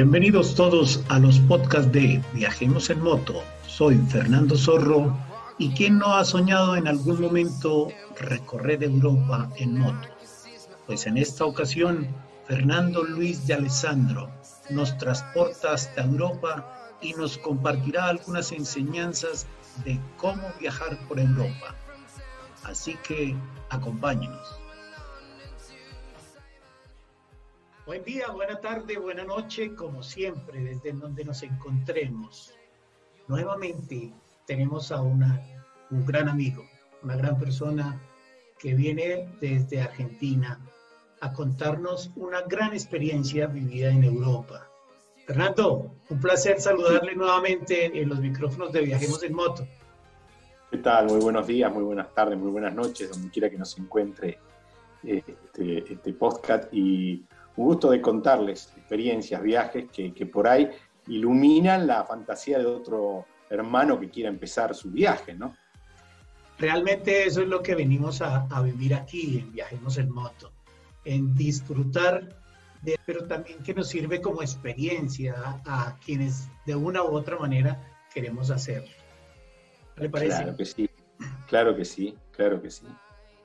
Bienvenidos todos a los podcasts de Viajemos en Moto. Soy Fernando Zorro y quien no ha soñado en algún momento recorrer Europa en moto. Pues en esta ocasión, Fernando Luis de Alessandro nos transporta hasta Europa y nos compartirá algunas enseñanzas de cómo viajar por Europa. Así que acompáñenos. Buen día, buena tarde, buena noche, como siempre, desde donde nos encontremos. Nuevamente tenemos a una, un gran amigo, una gran persona que viene desde Argentina a contarnos una gran experiencia vivida en Europa. Fernando, un placer saludarle nuevamente en los micrófonos de Viajemos en Moto. ¿Qué tal? Muy buenos días, muy buenas tardes, muy buenas noches, donde quiera que nos encuentre este, este podcast. Y un gusto de contarles experiencias, viajes que, por ahí iluminan la fantasía de otro hermano que quiera empezar su viaje, ¿no? Realmente eso es lo que venimos a, vivir aquí en Viajemos en Moto, en disfrutar de, pero también que nos sirve como experiencia a, quienes de una u otra manera queremos hacerlo. ¿Le parece? Claro que sí, claro que sí, claro que sí.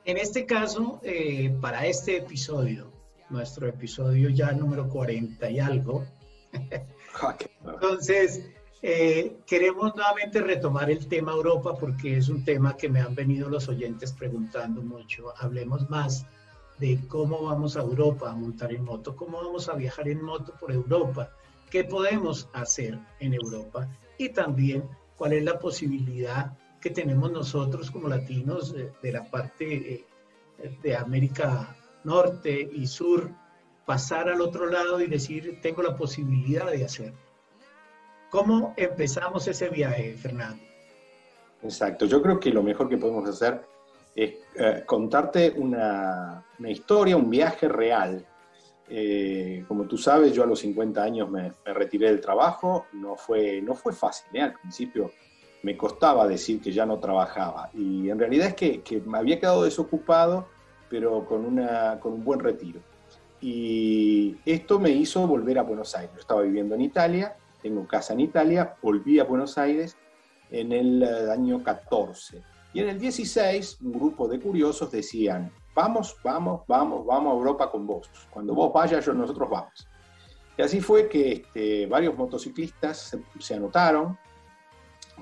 En este caso, eh, para este episodio, nuestro episodio ya número 40 y algo. Ah, Entonces, eh, queremos nuevamente retomar el tema Europa porque es un tema que me han venido los oyentes preguntando mucho. Hablemos más de cómo vamos a Europa a montar en moto, cómo vamos a viajar en moto por Europa, qué podemos hacer en Europa y también cuál es la posibilidad que tenemos nosotros como latinos de, la parte eh, de América norte y sur, pasar al otro lado y decir, tengo la posibilidad de hacerlo. ¿Cómo empezamos ese viaje, Fernando? Exacto, yo creo que lo mejor que podemos hacer es eh, contarte una, historia, un viaje real. Eh, como tú sabes, yo a los 50 años me, retiré del trabajo, no fue, no fue fácil, ¿eh? al principio me costaba decir que ya no trabajaba y en realidad es que, que me había quedado desocupado pero con, una, con un buen retiro. Y esto me hizo volver a Buenos Aires. Yo estaba viviendo en Italia, tengo casa en Italia, volví a Buenos Aires en el eh, año 14. Y en el 16, un grupo de curiosos decían, vamos, vamos, vamos, vamos a Europa con vos. Cuando vos vayas, yo, nosotros vamos. Y así fue que este, varios motociclistas se, se anotaron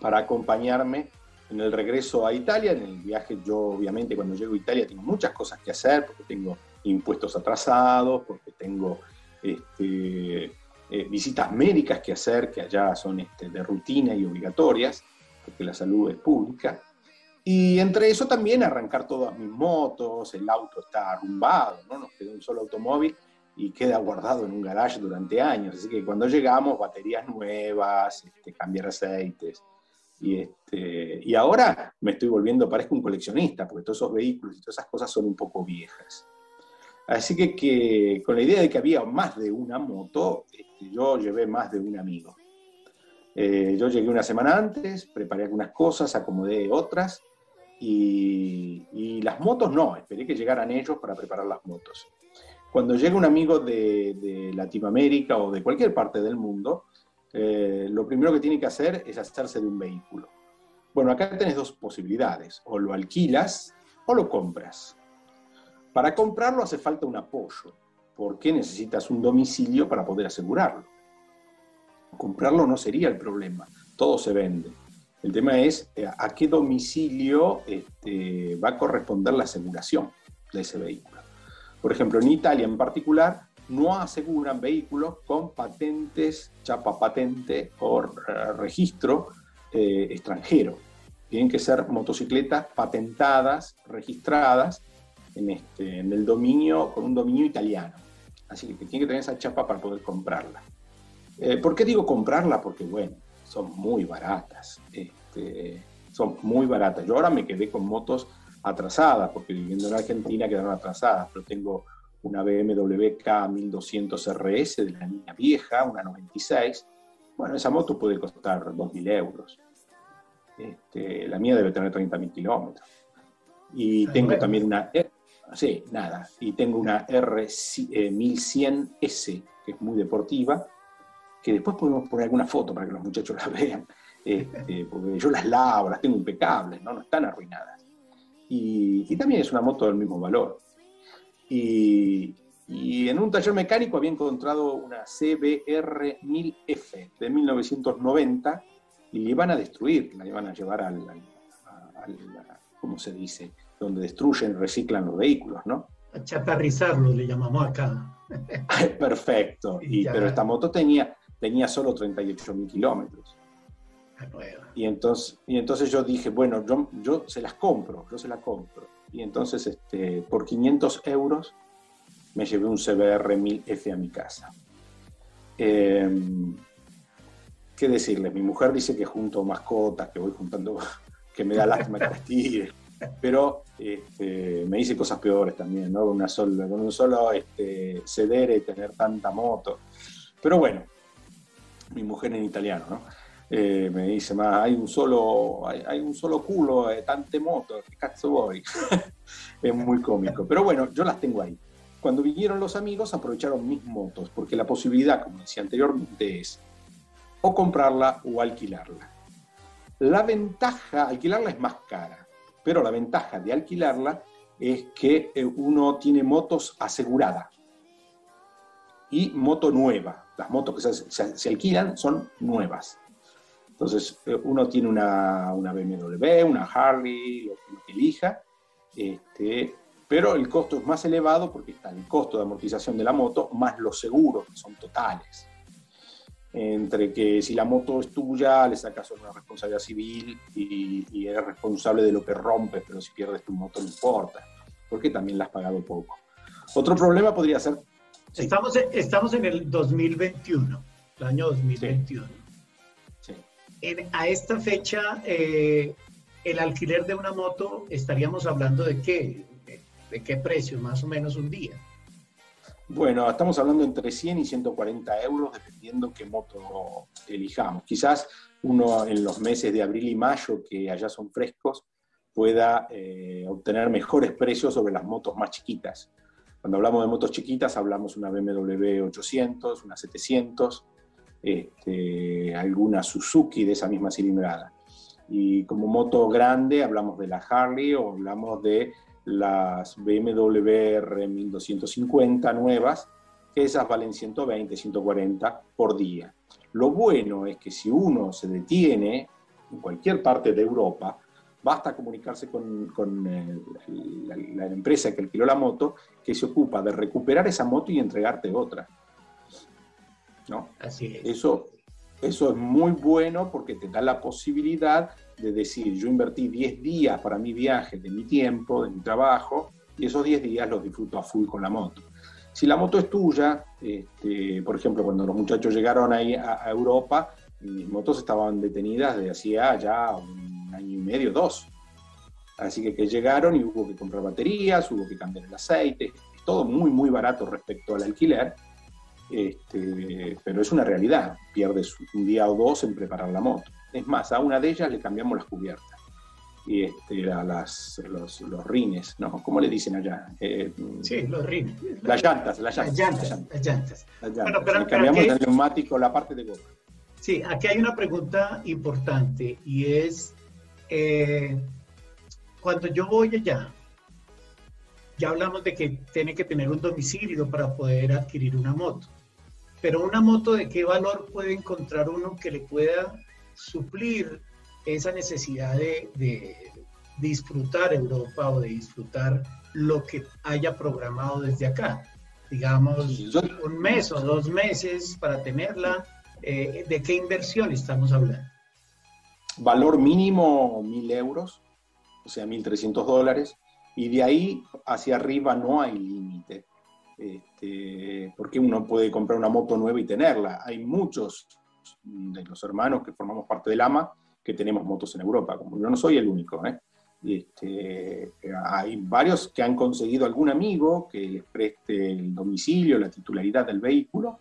para acompañarme en el regreso a Italia, en el viaje yo obviamente cuando llego a Italia tengo muchas cosas que hacer, porque tengo impuestos atrasados, porque tengo este, eh, visitas médicas que hacer, que allá son este, de rutina y obligatorias, porque la salud es pública. Y entre eso también arrancar todas mis motos, el auto está arrumbado, ¿no? nos quedó un solo automóvil y queda guardado en un garage durante años. Así que cuando llegamos, baterías nuevas, este, cambiar aceites, y, este, y ahora me estoy volviendo, parezco un coleccionista, porque todos esos vehículos y todas esas cosas son un poco viejas. Así que, que con la idea de que había más de una moto, este, yo llevé más de un amigo. Eh, yo llegué una semana antes, preparé algunas cosas, acomodé otras, y, y, las motos no, esperé que llegaran ellos para preparar las motos. Cuando llega un amigo de, de Latinoamérica o de cualquier parte del mundo, eh, lo primero que tiene que hacer es hacerse de un vehículo. Bueno, acá tenés dos posibilidades, o lo alquilas o lo compras. Para comprarlo hace falta un apoyo, porque necesitas un domicilio para poder asegurarlo. Comprarlo no sería el problema, todo se vende. El tema es eh, a qué domicilio este, va a corresponder la aseguración de ese vehículo. Por ejemplo, en Italia en particular, no aseguran vehículos con patentes, chapa patente o registro eh, extranjero. Tienen que ser motocicletas patentadas, registradas en, este, en el dominio, con un dominio italiano. Así que tienen que tener esa chapa para poder comprarla. Eh, ¿Por qué digo comprarla? Porque, bueno, son muy baratas. Este, son muy baratas. Yo ahora me quedé con motos atrasadas, porque viviendo en Argentina quedaron atrasadas, pero tengo una BMW K1200 RS de la línea vieja, una 96. Bueno, esa moto puede costar 2.000 euros. Este, la mía debe tener 30.000 kilómetros. Y tengo también una... Sí, nada. Y tengo una R1100S, que es muy deportiva. que después podemos poner alguna foto para que los muchachos las vean, este, porque yo las lavo, las tengo impecables, no, no están arruinadas. Y, también es una moto del mismo valor. Y, y en un taller mecánico había encontrado una CBR 1000F de 1990 y la iban a destruir, la iban a llevar al, ¿cómo se dice? Donde destruyen, reciclan los vehículos, ¿no? A chatarrizarlo, le llamamos acá. Perfecto, y, pero esta moto tenía, tenía solo 38 mil kilómetros. Y entonces, y entonces yo dije, bueno, yo, yo se las compro, yo se las compro. Y entonces este, por 500 euros me llevé un CBR 1000F a mi casa. Em, ¿Qué decirles? Mi mujer dice que junto mascotas, que voy juntando, que me da lástima que las tire. Pero este, me dice cosas peores también, ¿no? Una sola, con un solo este, ceder y tener tanta moto. Pero bueno, mi mujer en italiano, ¿no? Eh, me dice, más hay un solo, hay, un solo culo de tante moto, ¿qué cazzo voy? es muy cómico. Pero bueno, yo las tengo ahí. Cuando vinieron los amigos, aprovecharon mis motos, porque la posibilidad, como decía anteriormente, es o comprarla o alquilarla. La ventaja, alquilarla es más cara, pero la ventaja de alquilarla es que eh, uno tiene motos asegurada y moto nueva. Las motos que se, alquilan son nuevas. Entonces, eh, uno tiene una, una, BMW, una Harley, lo que elija, este, pero el costo es más elevado porque está el costo de amortización de la moto más los seguros, que son totales. Entre que si la moto es tuya, le sacas una responsabilidad civil y, eres responsable de lo que rompes, pero si pierdes tu moto no importa, porque también la has pagado poco. Otro problema podría ser... Estamos, estamos en el 2021, el año 2021. Sí. A esta fecha, eh, el alquiler de una moto, estaríamos hablando de qué? ¿De qué precio más o menos un día? Bueno, estamos hablando entre 100 y 140 euros, dependiendo qué moto elijamos. Quizás uno en los meses de abril y mayo, que allá son frescos, pueda eh, obtener mejores precios sobre las motos más chiquitas. Cuando hablamos de motos chiquitas, hablamos una BMW 800, una 700, este, alguna Suzuki de esa misma cilindrada. Y como moto grande, hablamos de la Harley o hablamos de las BMW R 1250 nuevas, que esas valen 120, 140 por día. Lo bueno es que si uno se detiene en cualquier parte de Europa, basta comunicarse con, con eh, la, empresa que alquiló la moto, que se ocupa de recuperar esa moto y entregarte otra. ¿No? Así es. Eso, eso es muy bueno porque te da la posibilidad de decir, yo invertí 10 días para mi viaje, de mi tiempo, de mi trabajo, y esos 10 días los disfruto a full con la moto. Si la moto es tuya, este, por ejemplo, cuando los muchachos llegaron ahí a, Europa, mis motos estaban detenidas de hacía ya un año y medio, dos. Así que, que llegaron y hubo que comprar baterías, hubo que cambiar el aceite, es todo muy, muy barato respecto al alquiler, este, pero es una realidad, pierdes un día o dos en preparar la moto. Es más, a una de ellas le cambiamos las cubiertas y este, a las, los, los, rines, ¿no? ¿Cómo le dicen allá? Eh, sí, los rines. Las llantas, las llantas. Las llantas. Las llantas. Bueno, pero, le cambiamos el neumático, la parte de goma. Sí, aquí hay una pregunta importante y es, eh, cuando yo voy allá, ya hablamos de que tiene que tener un domicilio para poder adquirir una moto, pero una moto de qué valor puede encontrar uno que le pueda suplir esa necesidad de, disfrutar Europa o de disfrutar lo que haya programado desde acá. Digamos, un mes o dos meses para tenerla. Eh, ¿De qué inversión estamos hablando? Valor mínimo mil euros, o sea, 1.300 dólares, y de ahí hacia arriba no hay límite. Este, porque uno puede comprar una moto nueva y tenerla. Hay muchos de los hermanos que formamos parte del AMA que tenemos motos en Europa, como yo no soy el único. ¿eh? Este, hay varios que han conseguido algún amigo que les preste el domicilio, la titularidad del vehículo,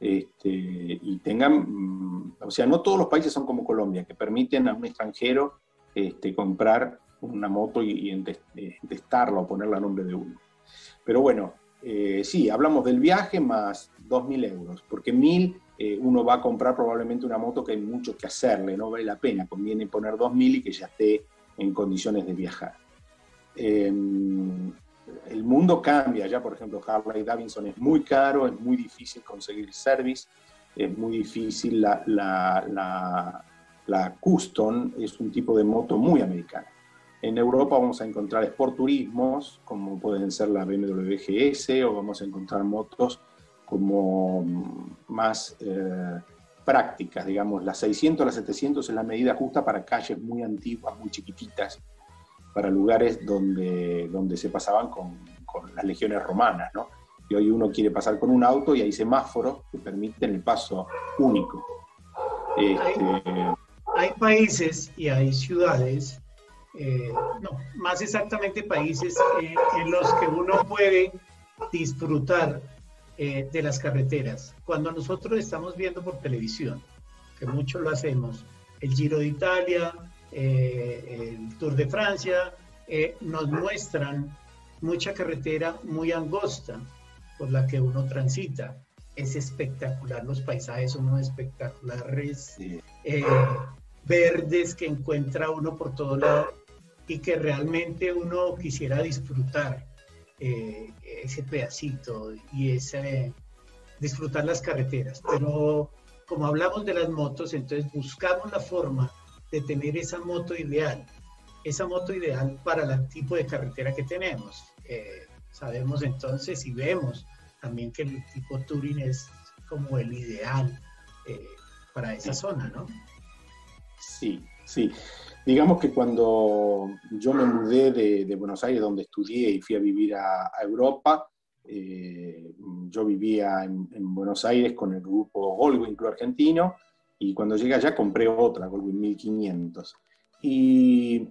este, y tengan, mm, o sea, no todos los países son como Colombia, que permiten a un extranjero este, comprar una moto y, y testarla o ponerla a nombre de uno. Pero bueno, eh, sí, hablamos del viaje más 2.000 euros, porque 1.000 eh, uno va a comprar probablemente una moto que hay mucho que hacerle, no vale la pena, conviene poner 2.000 y que ya esté en condiciones de viajar. Em, el mundo cambia, ya por ejemplo Harley Davidson es muy caro, es muy difícil conseguir service, es muy difícil, la, la, la, custom es un tipo de moto muy americana. En Europa vamos a encontrar sport turismos, como pueden ser la BMW GS, o vamos a encontrar motos como más eh, prácticas, digamos, las 600, las 700 es la medida justa para calles muy antiguas, muy chiquititas, para lugares donde, donde se pasaban con, con las legiones romanas, ¿no? Y hoy uno quiere pasar con un auto y hay semáforos que permiten el paso único. Este, hay, países y hay ciudades, eh, no, más exactamente países eh, en los que uno puede disfrutar eh, de las carreteras. Cuando nosotros estamos viendo por televisión, que mucho lo hacemos, el Giro de Italia, eh, el Tour de Francia, eh, nos muestran mucha carretera muy angosta por la que uno transita. Es espectacular, los paisajes son muy espectaculares, verdes que encuentra uno por todo lado y que realmente uno quisiera disfrutar. Eh, ese pedacito y ese disfrutar las carreteras. Pero como hablamos de las motos, entonces buscamos la forma de tener esa moto ideal, esa moto ideal para el tipo de carretera que tenemos. Eh, sabemos entonces y vemos también que el tipo Touring es como el ideal eh, para esa zona, ¿no? Sí, sí. Digamos que cuando yo me mudé de, Buenos Aires, donde estudié y fui a vivir a, Europa, eh, yo vivía en, Buenos Aires con el grupo Goldwing Club Argentino y cuando llegué allá compré otra, Goldwing 1500. Y,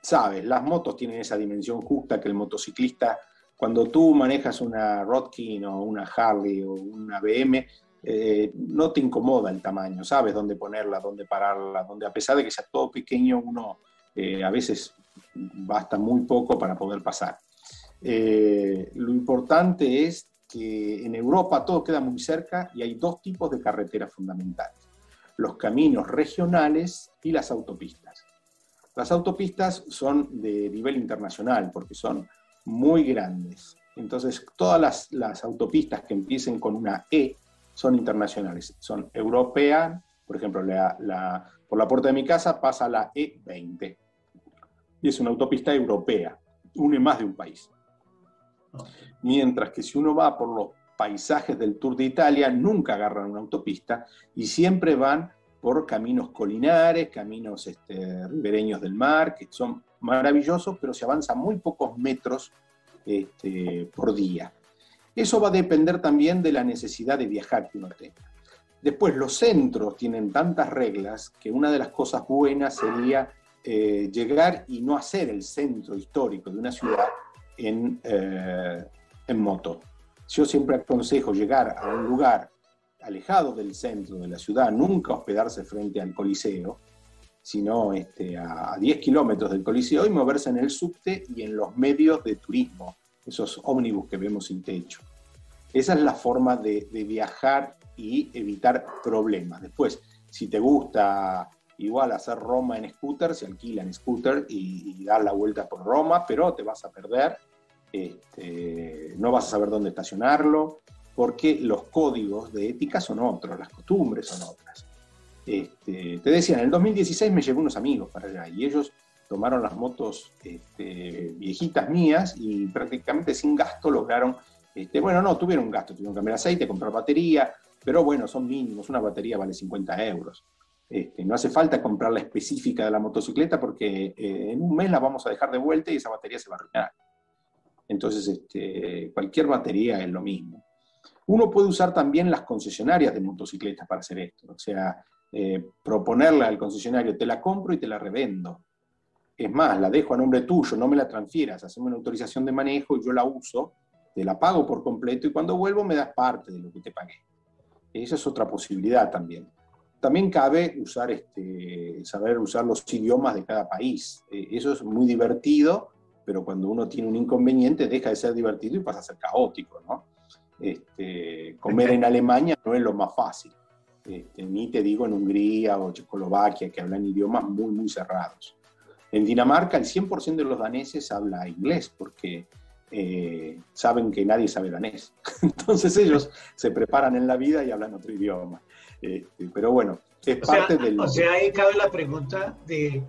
sabes, las motos tienen esa dimensión justa que el motociclista, cuando tú manejas una Rodkin o una Harley o una BM, eh, no te incomoda el tamaño, sabes dónde ponerla, dónde pararla, donde a pesar de que sea todo pequeño, uno eh, a veces basta muy poco para poder pasar. Eh, lo importante es que en Europa todo queda muy cerca y hay dos tipos de carreteras fundamentales, los caminos regionales y las autopistas. Las autopistas son de nivel internacional porque son muy grandes. Entonces, todas las autopistas que empiecen con una E son internacionales, son europeas, por ejemplo, la, por la puerta de mi casa pasa la E20, y es una autopista europea, une más de un país. Mientras que si uno va por los paisajes del Tour de Italia, nunca agarran una autopista y siempre van por caminos colinares, caminos este, ribereños del mar, que son maravillosos, pero se avanza muy pocos metros este, por día. Eso va a depender también de la necesidad de viajar que uno tenga. Después, los centros tienen tantas reglas que una de las cosas buenas sería eh, llegar y no hacer el centro histórico de una ciudad en, eh, en moto. Yo siempre aconsejo llegar a un lugar alejado del centro de la ciudad, nunca hospedarse frente al Coliseo, sino este, a 10 kilómetros del Coliseo y moverse en el subte y en los medios de turismo, esos ómnibus que vemos sin techo. Esa es la forma de, viajar y evitar problemas. Después, si te gusta igual hacer Roma en scooter, se alquila en scooter y, dar la vuelta por Roma, pero te vas a perder, este, no vas a saber dónde estacionarlo, porque los códigos de ética son otros, las costumbres son otras. Este, te decía, en el 2016 me llevé unos amigos para allá y ellos tomaron las motos este, viejitas mías y prácticamente sin gasto lograron, este, bueno, no, tuvieron un gasto, tuvieron que cambiar aceite, comprar batería, pero bueno, son mínimos, una batería vale 50 euros. Este, no hace falta comprar la específica de la motocicleta porque eh, en un mes la vamos a dejar de vuelta y esa batería se va a arruinar. Entonces, cualquier batería es lo mismo. Uno puede usar también las concesionarias de motocicletas para hacer esto, o sea, eh, proponerle al concesionario, te la compro y te la revendo. Es más, la dejo a nombre tuyo, no me la transfieras, hacemos una autorización de manejo y yo la uso, te la pago por completo y cuando vuelvo me das parte de lo que te pagué. Esa es otra posibilidad también. También cabe usar este, saber usar los idiomas de cada país. Eh, eso es muy divertido, pero cuando uno tiene un inconveniente deja de ser divertido y pasa a ser caótico, ¿no? Este, comer en Alemania no es lo más fácil. Este, ni te digo en Hungría o Checoslovaquia, que hablan idiomas muy, muy cerrados. En Dinamarca, el 100% de los daneses habla inglés, porque eh, saben que nadie sabe danés. Entonces ellos se preparan en la vida y hablan otro idioma. Este, pero bueno, es parte del... O sea, ahí cabe la pregunta de,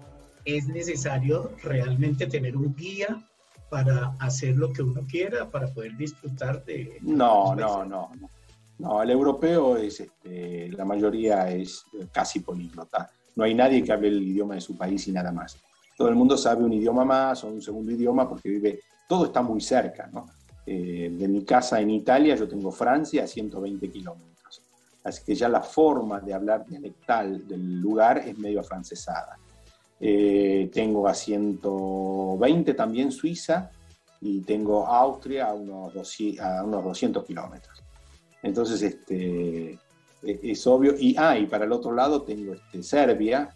¿es necesario realmente tener un guía para hacer lo que uno quiera, para poder disfrutar de... No, no, no, no. No, el europeo es, este, la mayoría es casi políglota. No hay nadie que hable el idioma de su país y nada más. Todo el mundo sabe un idioma más o un segundo idioma porque vive, todo está muy cerca, ¿no? Eh, de mi casa en Italia yo tengo Francia a 120 kilómetros. Así que ya la forma de hablar dialectal del lugar es medio afrancesada. Eh, tengo a 120 también Suiza y tengo Austria a unos, 200, a unos 200 kilómetros. Entonces, este, e, es obvio. Y, ah, y para el otro lado tengo este, Serbia,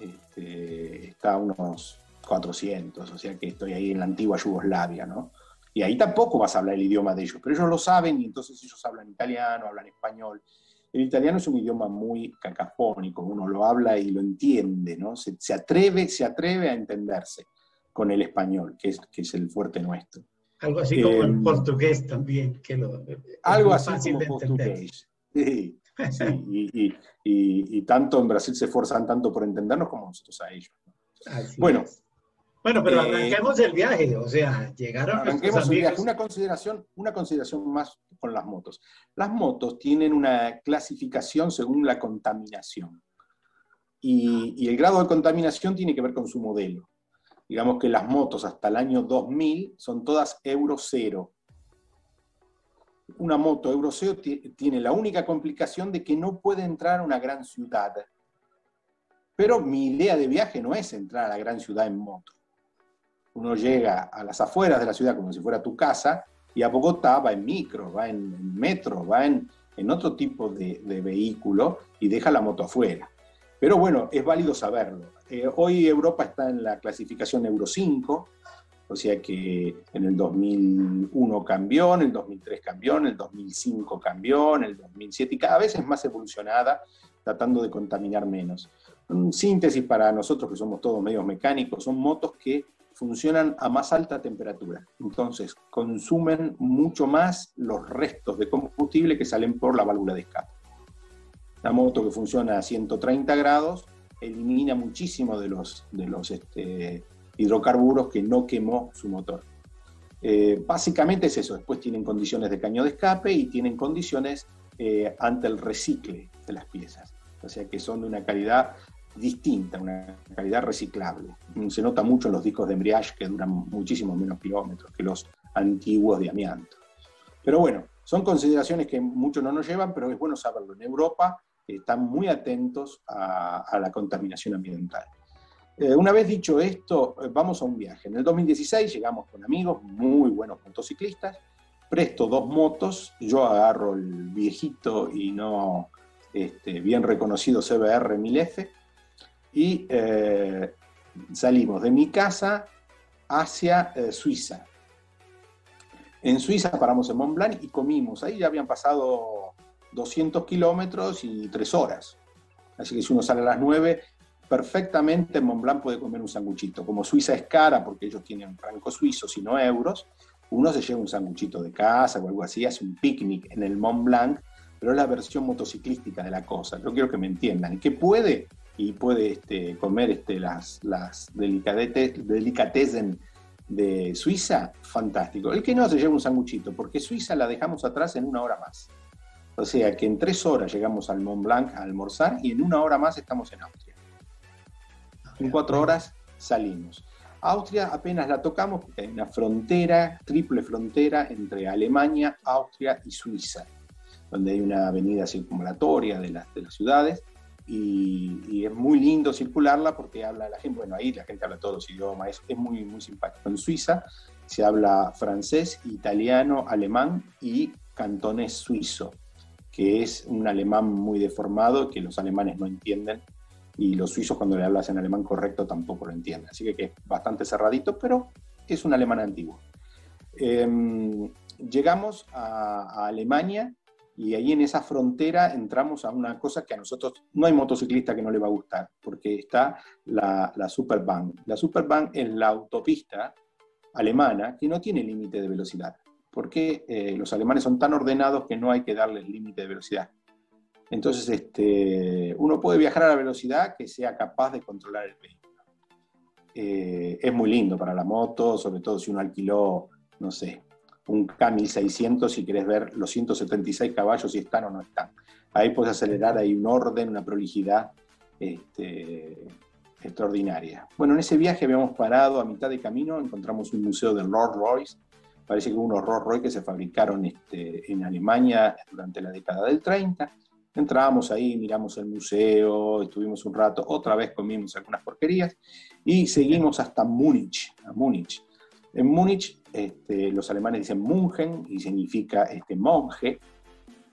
este, está a unos 400, o sea que estoy ahí en la antigua Yugoslavia, ¿no? Y ahí tampoco vas a hablar el idioma de ellos, pero ellos lo saben y entonces ellos hablan italiano, hablan español. El italiano es un idioma muy cacafónico, uno lo habla y lo entiende, ¿no? Se, atreve, se atreve a entenderse con el español, que es, que es el fuerte nuestro. Algo así como el em, portugués también, que lo, algo así como portugués. Sí, sí, y, tanto en Brasil se esfuerzan tanto por entendernos como nosotros a ellos. Bueno. Bueno, pero eh, arranquemos el viaje, o sea, llegaron arranquemos el viaje. Una consideración, una consideración más con las motos. Las motos tienen una clasificación según la contaminación. Y, y el grado de contaminación tiene que ver con su modelo digamos que las motos hasta el año 2000 son todas Euro 0. Una moto Euro 0 tiene la única complicación de que no puede entrar a una gran ciudad. Pero mi idea de viaje no es entrar a la gran ciudad en moto. Uno llega a las afueras de la ciudad como si fuera tu casa y a Bogotá va en micro, va en metro, va en, otro tipo de, de vehículo y deja la moto afuera. Pero bueno, es válido saberlo. Eh, hoy Europa está en la clasificación Euro 5, o sea que en el 2001 cambió, en el 2003 cambió, en el 2005 cambió, en el 2007 y cada vez es más evolucionada, tratando de contaminar menos. En síntesis para nosotros que somos todos medios mecánicos, son motos que funcionan a más alta temperatura. Entonces, consumen mucho más los restos de combustible que salen por la válvula de escape. La moto que funciona a 130 grados elimina muchísimo de los, de los este, hidrocarburos que no quemó su motor. Eh, básicamente es eso, después tienen condiciones de caño de escape y tienen condiciones eh, ante el recicle de las piezas, o sea que son de una calidad distinta, una calidad reciclable. Se nota mucho en los discos de embriage que duran muchísimo menos kilómetros que los antiguos de amianto. Pero bueno, son consideraciones que muchos no nos llevan, pero es bueno saberlo. En Europa están muy atentos a, la contaminación ambiental. Eh, una vez dicho esto, eh, vamos a un viaje. En el 2016 llegamos con amigos, muy buenos motociclistas, presto dos motos, yo agarro el viejito y no este, bien reconocido CBR 1000F y eh, salimos de mi casa hacia Suiza. En Suiza paramos en Mont Blanc y comimos. Ahí ya habían pasado 200 kilómetros y 3 horas. Así que si uno sale a las 9, perfectamente en Mont Blanc puede comer un sanguchito. Como Suiza es cara, porque ellos tienen francos suizos y no euros, uno se lleva un sanguchito de casa o algo así, hace un picnic en el Mont Blanc, pero es la versión motociclística de la cosa. Yo quiero que me entiendan. ¿Y qué puede? Y puede este, comer este, las, las delicatessen de Suiza, fantástico. El que no se lleva un sanguchito, porque Suiza la dejamos atrás en una hora más. O sea que en tres horas llegamos al Mont Blanc a almorzar y en una hora más estamos en Austria. En cuatro horas salimos. Austria apenas la tocamos porque hay una frontera, triple frontera entre Alemania, Austria y Suiza, donde hay una avenida circunvalatoria de las, de las ciudades y, es muy lindo circularla porque habla la gente, bueno, ahí la gente habla todos los idiomas, es, es muy, muy simpático. En Suiza se habla francés, italiano, alemán y cantonés suizo que es un alemán muy deformado que los alemanes no entienden y los suizos cuando le hablas en alemán correcto tampoco lo entienden. Así que, es bastante cerradito, pero es un alemán antiguo. Em, llegamos a, Alemania y ahí en esa frontera entramos a una cosa que a nosotros no hay motociclista que no le va a gustar, porque está la, la Superbahn. La Superbahn es la autopista alemana que no tiene límite de velocidad, porque eh, los alemanes son tan ordenados que no hay que darles límite de velocidad. Entonces, este, uno puede viajar a la velocidad que sea capaz de controlar el vehículo. Eh, es muy lindo para la moto, sobre todo si uno alquiló, no sé, un K1600 si querés ver los 176 caballos si están o no están. Ahí puedes acelerar, hay un orden, una prolijidad este, extraordinaria. Bueno, en ese viaje habíamos parado a mitad de camino, encontramos un museo del Rolls Royce, parece que unos Rolls Royce que se fabricaron este, en Alemania durante la década del 30. Entramos ahí, miramos el museo, estuvimos un rato, otra vez comimos algunas porquerías y seguimos hasta Múnich, a Múnich. En Múnich este, los alemanes dicen Mungen y significa este, monje.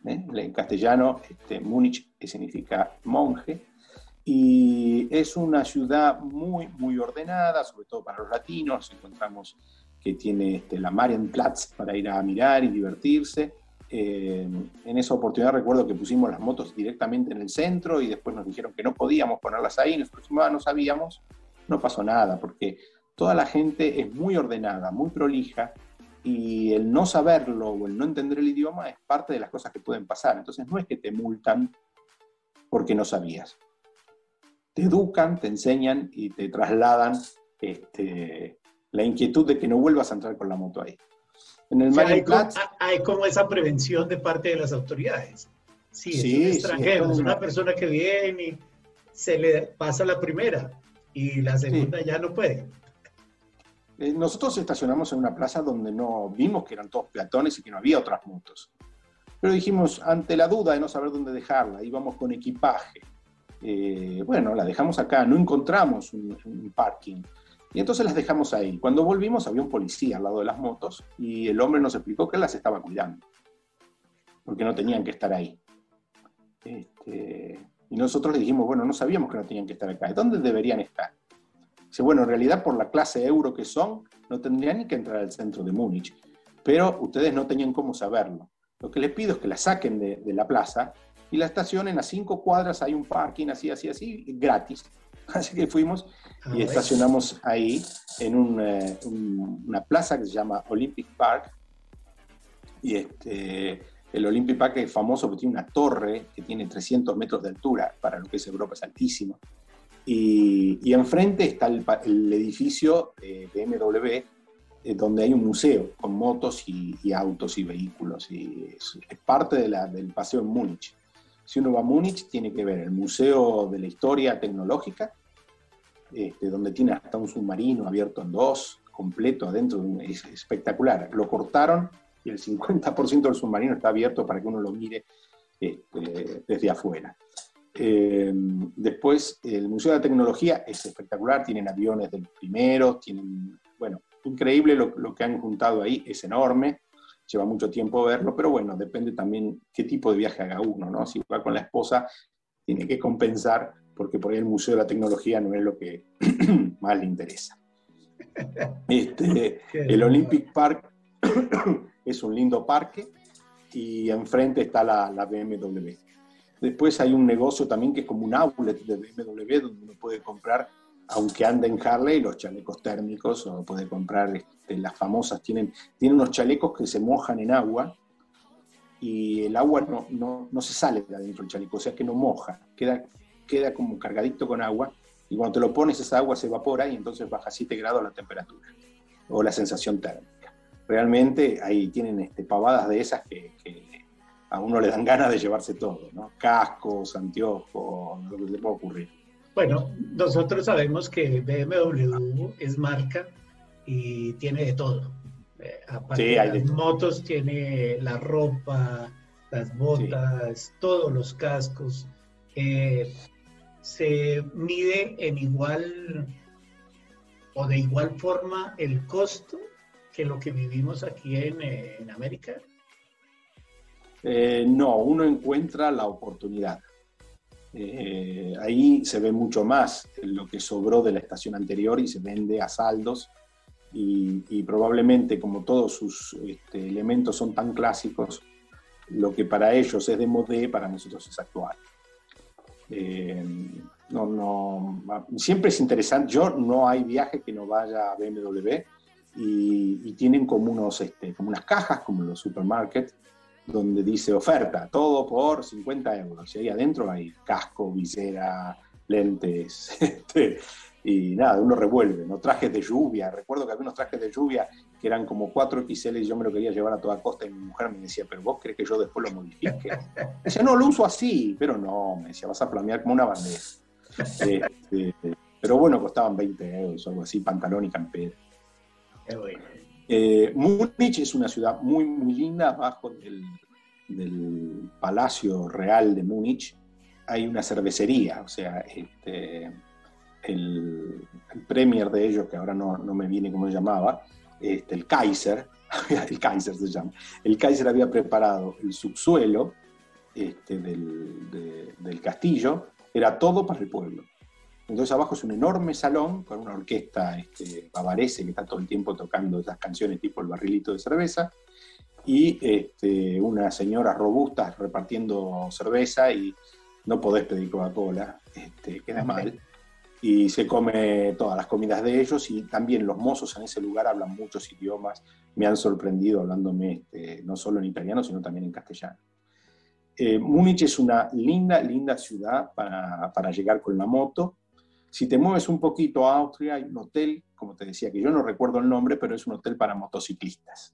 ¿eh? En castellano, este, Múnich significa monje. Y es una ciudad muy, muy ordenada, sobre todo para los latinos. Encontramos que tiene este, la Marienplatz para ir a mirar y divertirse. Eh, en esa oportunidad recuerdo que pusimos las motos directamente en el centro y después nos dijeron que no podíamos ponerlas ahí. Nosotros ah, no sabíamos, no pasó nada, porque toda la gente es muy ordenada, muy prolija, y el no saberlo o el no entender el idioma es parte de las cosas que pueden pasar. Entonces no es que te multan porque no sabías. Te educan, te enseñan y te trasladan este, la inquietud de que no vuelvas a entrar con la moto ahí. En el hay, como, esa prevención de parte de las autoridades. Sí, es un extranjero, es una persona que viene y se le pasa la primera y la segunda ya no puede. Eh, nosotros estacionamos en una plaza donde no vimos que eran todos peatones y que no había otras motos. Pero dijimos, ante la duda de no saber dónde dejarla, íbamos con equipaje. Eh, bueno, la dejamos acá, no encontramos un, un, parking. Y entonces las dejamos ahí. Cuando volvimos había un policía al lado de las motos y el hombre nos explicó que las estaba cuidando, porque no tenían que estar ahí. Este, y nosotros le dijimos, bueno, no sabíamos que no tenían que estar acá. ¿Dónde deberían estar? Dice, bueno, en realidad por la clase euro que son, no tendrían ni que entrar al centro de Múnich, pero ustedes no tenían cómo saberlo. Lo que les pido es que la saquen de, la plaza y la estacionen a cinco cuadras, hay un parking así, así, así, gratis. Así que fuimos y ah, estacionamos ahí en eh, una plaza que se llama Olympic Park. Y este, el Olympic Park es famoso porque tiene una torre que tiene 300 metros de altura, para lo que es Europa es altísimo. Y, enfrente está el, edificio de BMW, eh, donde hay un museo con motos y, autos y vehículos. Y es, parte del paseo en Múnich. Si uno va a Múnich, tiene que ver el Museo de la Historia Tecnológica, este, donde tiene hasta un submarino abierto en dos, completo adentro, es espectacular. Lo cortaron y el 50% del submarino está abierto para que uno lo mire este, desde afuera. Eh, después, el Museo de la Tecnología es espectacular, tienen aviones del primero, tienen, bueno, increíble lo, que han juntado ahí, es enorme, lleva mucho tiempo verlo, pero bueno, depende también qué tipo de viaje haga uno, ¿no? Si va con la esposa, tiene que compensar, porque por ahí el Museo de la Tecnología no es lo que más le interesa. Este, el Olympic Park es un lindo parque y enfrente está la, la BMW. Después hay un negocio también que es como un outlet de BMW donde uno puede comprar, aunque ande en Harley, los chalecos térmicos o puede comprar este, las famosas, tienen, tienen unos chalecos que se mojan en agua y el agua no, no, no se sale de adentro del chaleco, o sea que no moja, queda, queda como cargadito con agua y cuando te lo pones esa agua se evapora y entonces baja 7 grados la temperatura o la sensación térmica. Realmente ahí tienen este, pavadas de esas que a uno le dan ganas de llevarse todo, ¿no? Cascos, anteojos, lo que le pueda ocurrir. Bueno, nosotros sabemos que BMW es marca y tiene de todo. Eh, aparte de las motos, tiene la ropa, las botas, todos los cascos. Eh, se mide en igual o de igual forma el costo que lo que vivimos aquí en, eh, en América. Eh, no, uno encuentra la oportunidad. Eh, ahí se ve mucho más lo que sobró de la estación anterior y se vende a saldos y, probablemente como todos sus este, elementos son tan clásicos, lo que para ellos es de modé, para nosotros es actual. Eh, no, no, siempre es interesante. Yo no hay viaje que no vaya a BMW y, tienen como, unos, este, como unas cajas, como los supermarkets, donde dice oferta, todo por 50 euros. Y ahí adentro hay casco, visera, lentes, este, y nada, uno revuelve, ¿no? Trajes de lluvia. Recuerdo que había unos trajes de lluvia que eran como 4 XL y yo me lo quería llevar a toda costa y mi mujer me decía, pero vos crees que yo después lo modifique. Me decía, no, lo uso así, pero no, me decía, vas a flamear como una bandeja. Este, pero bueno, costaban 20 euros, algo así, pantalón y campera. Eh, Múnich es una ciudad muy, muy linda, abajo del, Palacio Real de Múnich hay una cervecería, o sea, este, el, premier de ellos, que ahora no, me viene cómo se llamaba, este, el Kaiser, el Kaiser se llama, el Kaiser había preparado el subsuelo este, del, del castillo, era todo para el pueblo. Entonces abajo es un enorme salón con una orquesta este, bavarese que está todo el tiempo tocando esas canciones tipo el barrilito de cerveza y este, unas señoras robustas repartiendo cerveza y no podés pedir Coca-Cola, este, queda mal. Y se come todas las comidas de ellos y también los mozos en ese lugar hablan muchos idiomas. Me han sorprendido hablándome este, no solo en italiano, sino también en castellano. Eh, Múnich es una linda, linda ciudad para, para llegar con la moto si te mueves un poquito a Austria, hay un hotel, como te decía, que yo no recuerdo el nombre, pero es un hotel para motociclistas.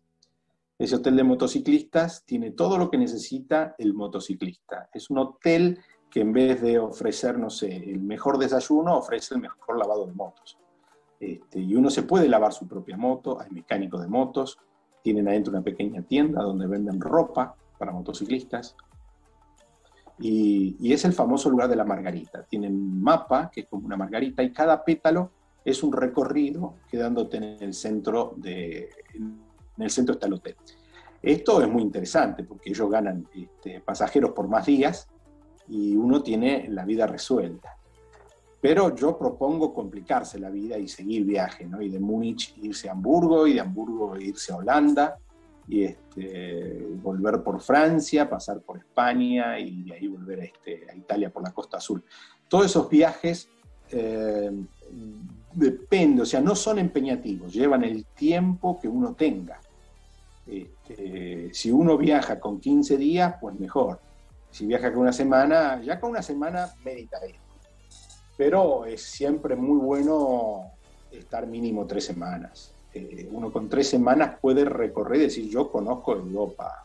Ese hotel de motociclistas tiene todo lo que necesita el motociclista. Es un hotel que en vez de ofrecer, no sé, el mejor desayuno, ofrece el mejor lavado de motos. Este, y uno se puede lavar su propia moto, hay mecánicos de motos, tienen adentro una pequeña tienda donde venden ropa para motociclistas, y, es el famoso lugar de la margarita. Tienen un mapa que es como una margarita y cada pétalo es un recorrido quedándote en el centro de, en el centro está el hotel. Esto es muy interesante porque ellos ganan este, pasajeros por más días y uno tiene la vida resuelta. Pero yo propongo complicarse la vida y seguir viaje, ¿no? Y de Múnich irse a Hamburgo y de Hamburgo irse a Holanda y este, volver por Francia, pasar por España y de ahí volver a, este, a Italia por la costa azul. Todos esos viajes eh, depende, o sea, no son empeñativos, llevan el tiempo que uno tenga. Este, si uno viaja con 15 días, pues mejor. Si viaja con una semana, ya con una semana meditaré. Pero es siempre muy bueno estar mínimo tres semanas. Eh, uno con tres semanas puede recorrer decir, yo conozco Europa,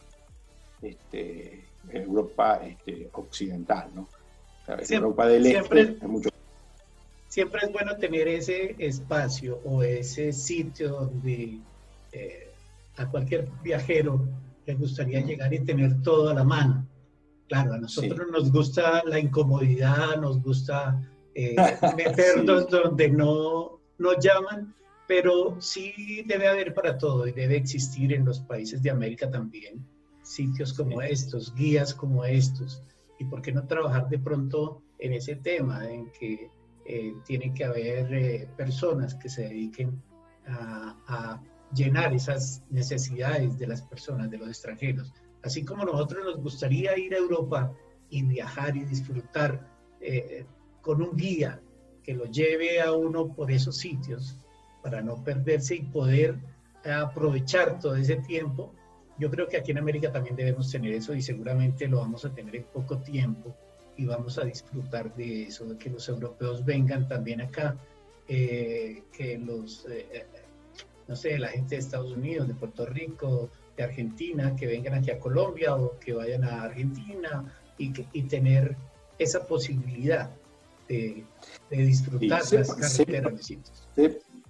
este, Europa este, occidental, ¿no? Europa del Este es mucho... Siempre es bueno tener ese espacio o ese sitio donde eh, a cualquier viajero le gustaría llegar y tener todo a la mano. Claro, a nosotros nos gusta la incomodidad, nos gusta eh, meternos donde no nos llaman, pero sí debe haber para todo y debe existir en los países de América también sitios como estos, guías como estos. ¿Y por qué no trabajar de pronto en ese tema, en que eh, tiene que haber eh, personas que se dediquen a, a, llenar esas necesidades de las personas, de los extranjeros? Así como nosotros nos gustaría ir a Europa y viajar y disfrutar eh, con un guía que lo lleve a uno por esos sitios, para no perderse y poder aprovechar todo ese tiempo. Yo creo que aquí en América también debemos tener eso y seguramente lo vamos a tener en poco tiempo y vamos a disfrutar de eso, de que los europeos vengan también acá, eh, que los, eh, no sé, la gente de Estados Unidos, de Puerto Rico, de Argentina, que vengan aquí a Colombia o que vayan a Argentina y, y tener esa posibilidad de, de disfrutar las carreteras de sitios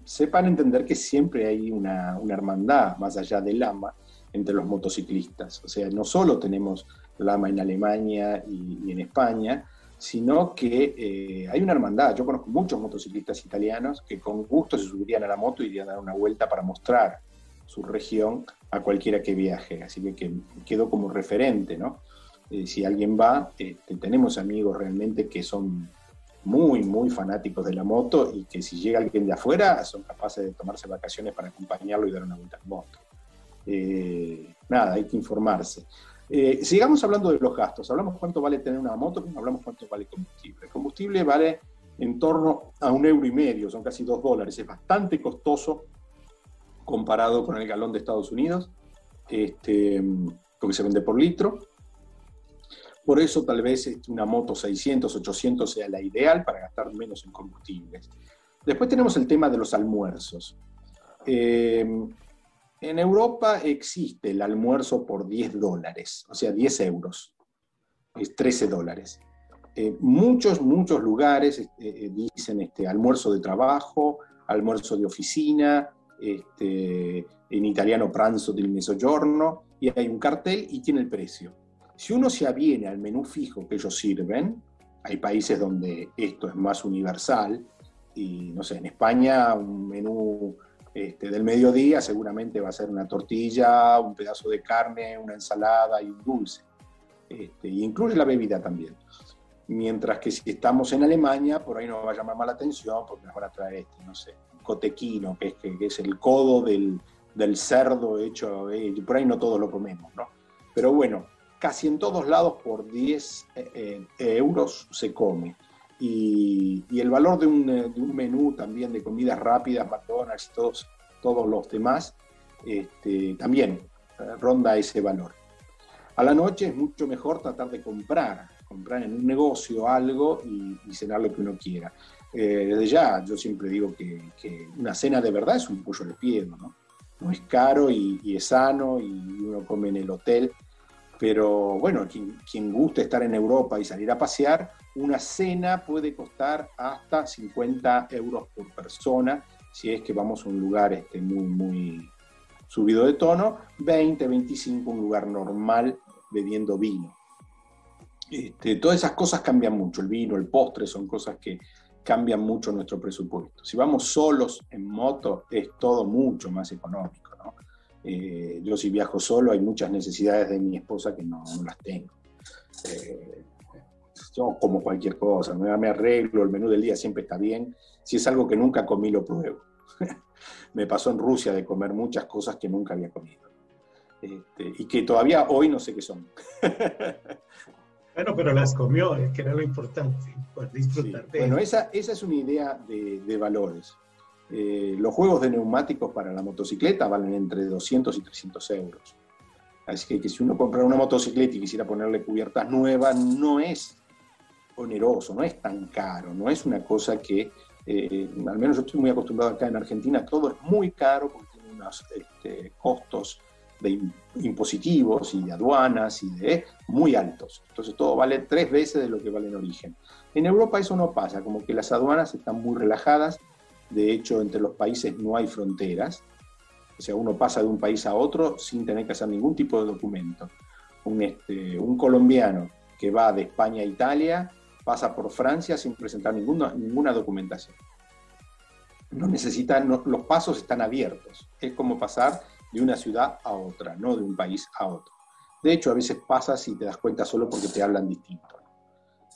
sepan entender que siempre hay una, hermandad más allá del AMA entre los motociclistas. O sea, no solo tenemos Lama en Alemania y, en España, sino que eh, hay una hermandad. Yo conozco muchos motociclistas italianos que con gusto se subirían a la moto y irían a dar una vuelta para mostrar su región a cualquiera que viaje. Así que, que quedó como referente, ¿no? Eh, si alguien va, este, tenemos amigos realmente que son muy, muy fanáticos de la moto y que si llega alguien de afuera son capaces de tomarse vacaciones para acompañarlo y dar una vuelta en moto. Eh, nada, hay que informarse. Eh, sigamos hablando de los gastos. Hablamos cuánto vale tener una moto, hablamos cuánto vale combustible. El combustible vale en torno a un euro y medio, son casi dos dólares. Es bastante costoso comparado con el galón de Estados Unidos, este, se vende por litro. Por eso tal vez este, una moto 600, 800 sea la ideal para gastar menos en combustibles. Después tenemos el tema de los almuerzos. Eh, en Europa existe el almuerzo por 10 dólares, o sea, 10 euros, es 13 dólares. Eh, muchos, muchos lugares este, eh, dicen este, almuerzo de trabajo, almuerzo de oficina, este, en italiano pranzo del mezzogiorno, y hay un cartel y tiene el precio. Si uno se aviene al menú fijo que ellos sirven, hay países donde esto es más universal, y no sé, en España un menú este, del mediodía seguramente va a ser una tortilla, un pedazo de carne, una ensalada y un dulce. Este, y incluye la bebida también. Mientras que si estamos en Alemania, por ahí nos va a llamar más la atención porque nos van a traer este, no sé, un cotequino, que es, que, es el codo del, del cerdo hecho, eh, por ahí no todos lo comemos, ¿no? Pero bueno, casi en todos lados por 10 eh, eh, euros se come y, el valor de un, de un, menú también de comidas rápidas, McDonald's y todos, todos los demás, este, también eh, ronda ese valor. A la noche es mucho mejor tratar de comprar, comprar en un negocio algo y, cenar lo que uno quiera. Eh, desde ya, yo siempre digo que, una cena de verdad es un pollo de piedra, ¿no? No es caro y, es sano y uno come en el hotel pero bueno, quien, quien guste estar en Europa y salir a pasear, una cena puede costar hasta 50 euros por persona, si es que vamos a un lugar este, muy, muy subido de tono, 20, 25 un lugar normal bebiendo vino. Este, todas esas cosas cambian mucho, el vino, el postre son cosas que cambian mucho nuestro presupuesto. Si vamos solos en moto es todo mucho más económico. Eh, yo si viajo solo hay muchas necesidades de mi esposa que no, las tengo. Eh, yo como cualquier cosa, me, arreglo, el menú del día siempre está bien. Si es algo que nunca comí, lo pruebo. me pasó en Rusia de comer muchas cosas que nunca había comido. Este, y que todavía hoy no sé qué son. bueno, pero las comió, que era lo importante, poder disfrutar de Bueno, esa, esa es una idea de, de valores. Eh, los juegos de neumáticos para la motocicleta valen entre 200 y 300 euros. Así que, si uno compra una motocicleta y quisiera ponerle cubiertas nuevas, no es oneroso, no es tan caro, no es una cosa que, eh, al menos yo estoy muy acostumbrado acá en Argentina, todo es muy caro porque tiene unos este, costos de impositivos y de aduanas y de muy altos. Entonces todo vale tres veces de lo que vale en origen. En Europa eso no pasa, como que las aduanas están muy relajadas de hecho, entre los países no hay fronteras. O sea, uno pasa de un país a otro sin tener que hacer ningún tipo de documento. Un, este, un colombiano que va de España a Italia pasa por Francia sin presentar ninguna, ninguna documentación. No necesitan, los pasos están abiertos. Es como pasar de una ciudad a otra, no de un país a otro. De hecho, a veces pasas y te das cuenta solo porque te hablan distinto.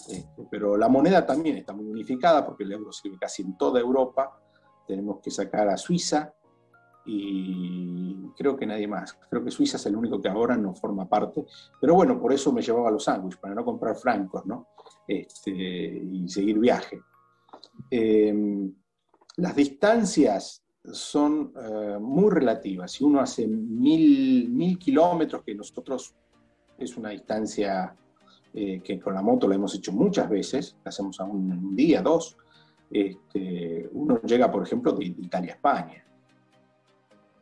Este, pero la moneda también está muy unificada porque el euro sirve casi en toda Europa. Tenemos que sacar a Suiza y creo que nadie más. Creo que Suiza es el único que ahora no forma parte. Pero bueno, por eso me llevaba los sándwiches, para no comprar francos ¿no? Este, y seguir viaje. Em, las distancias son eh, muy relativas. Si uno hace mil, mil kilómetros, que nosotros es una distancia eh, que con la moto lo hemos hecho muchas veces, la hacemos a un, día, dos, este, uno llega, por ejemplo, de Italia a España.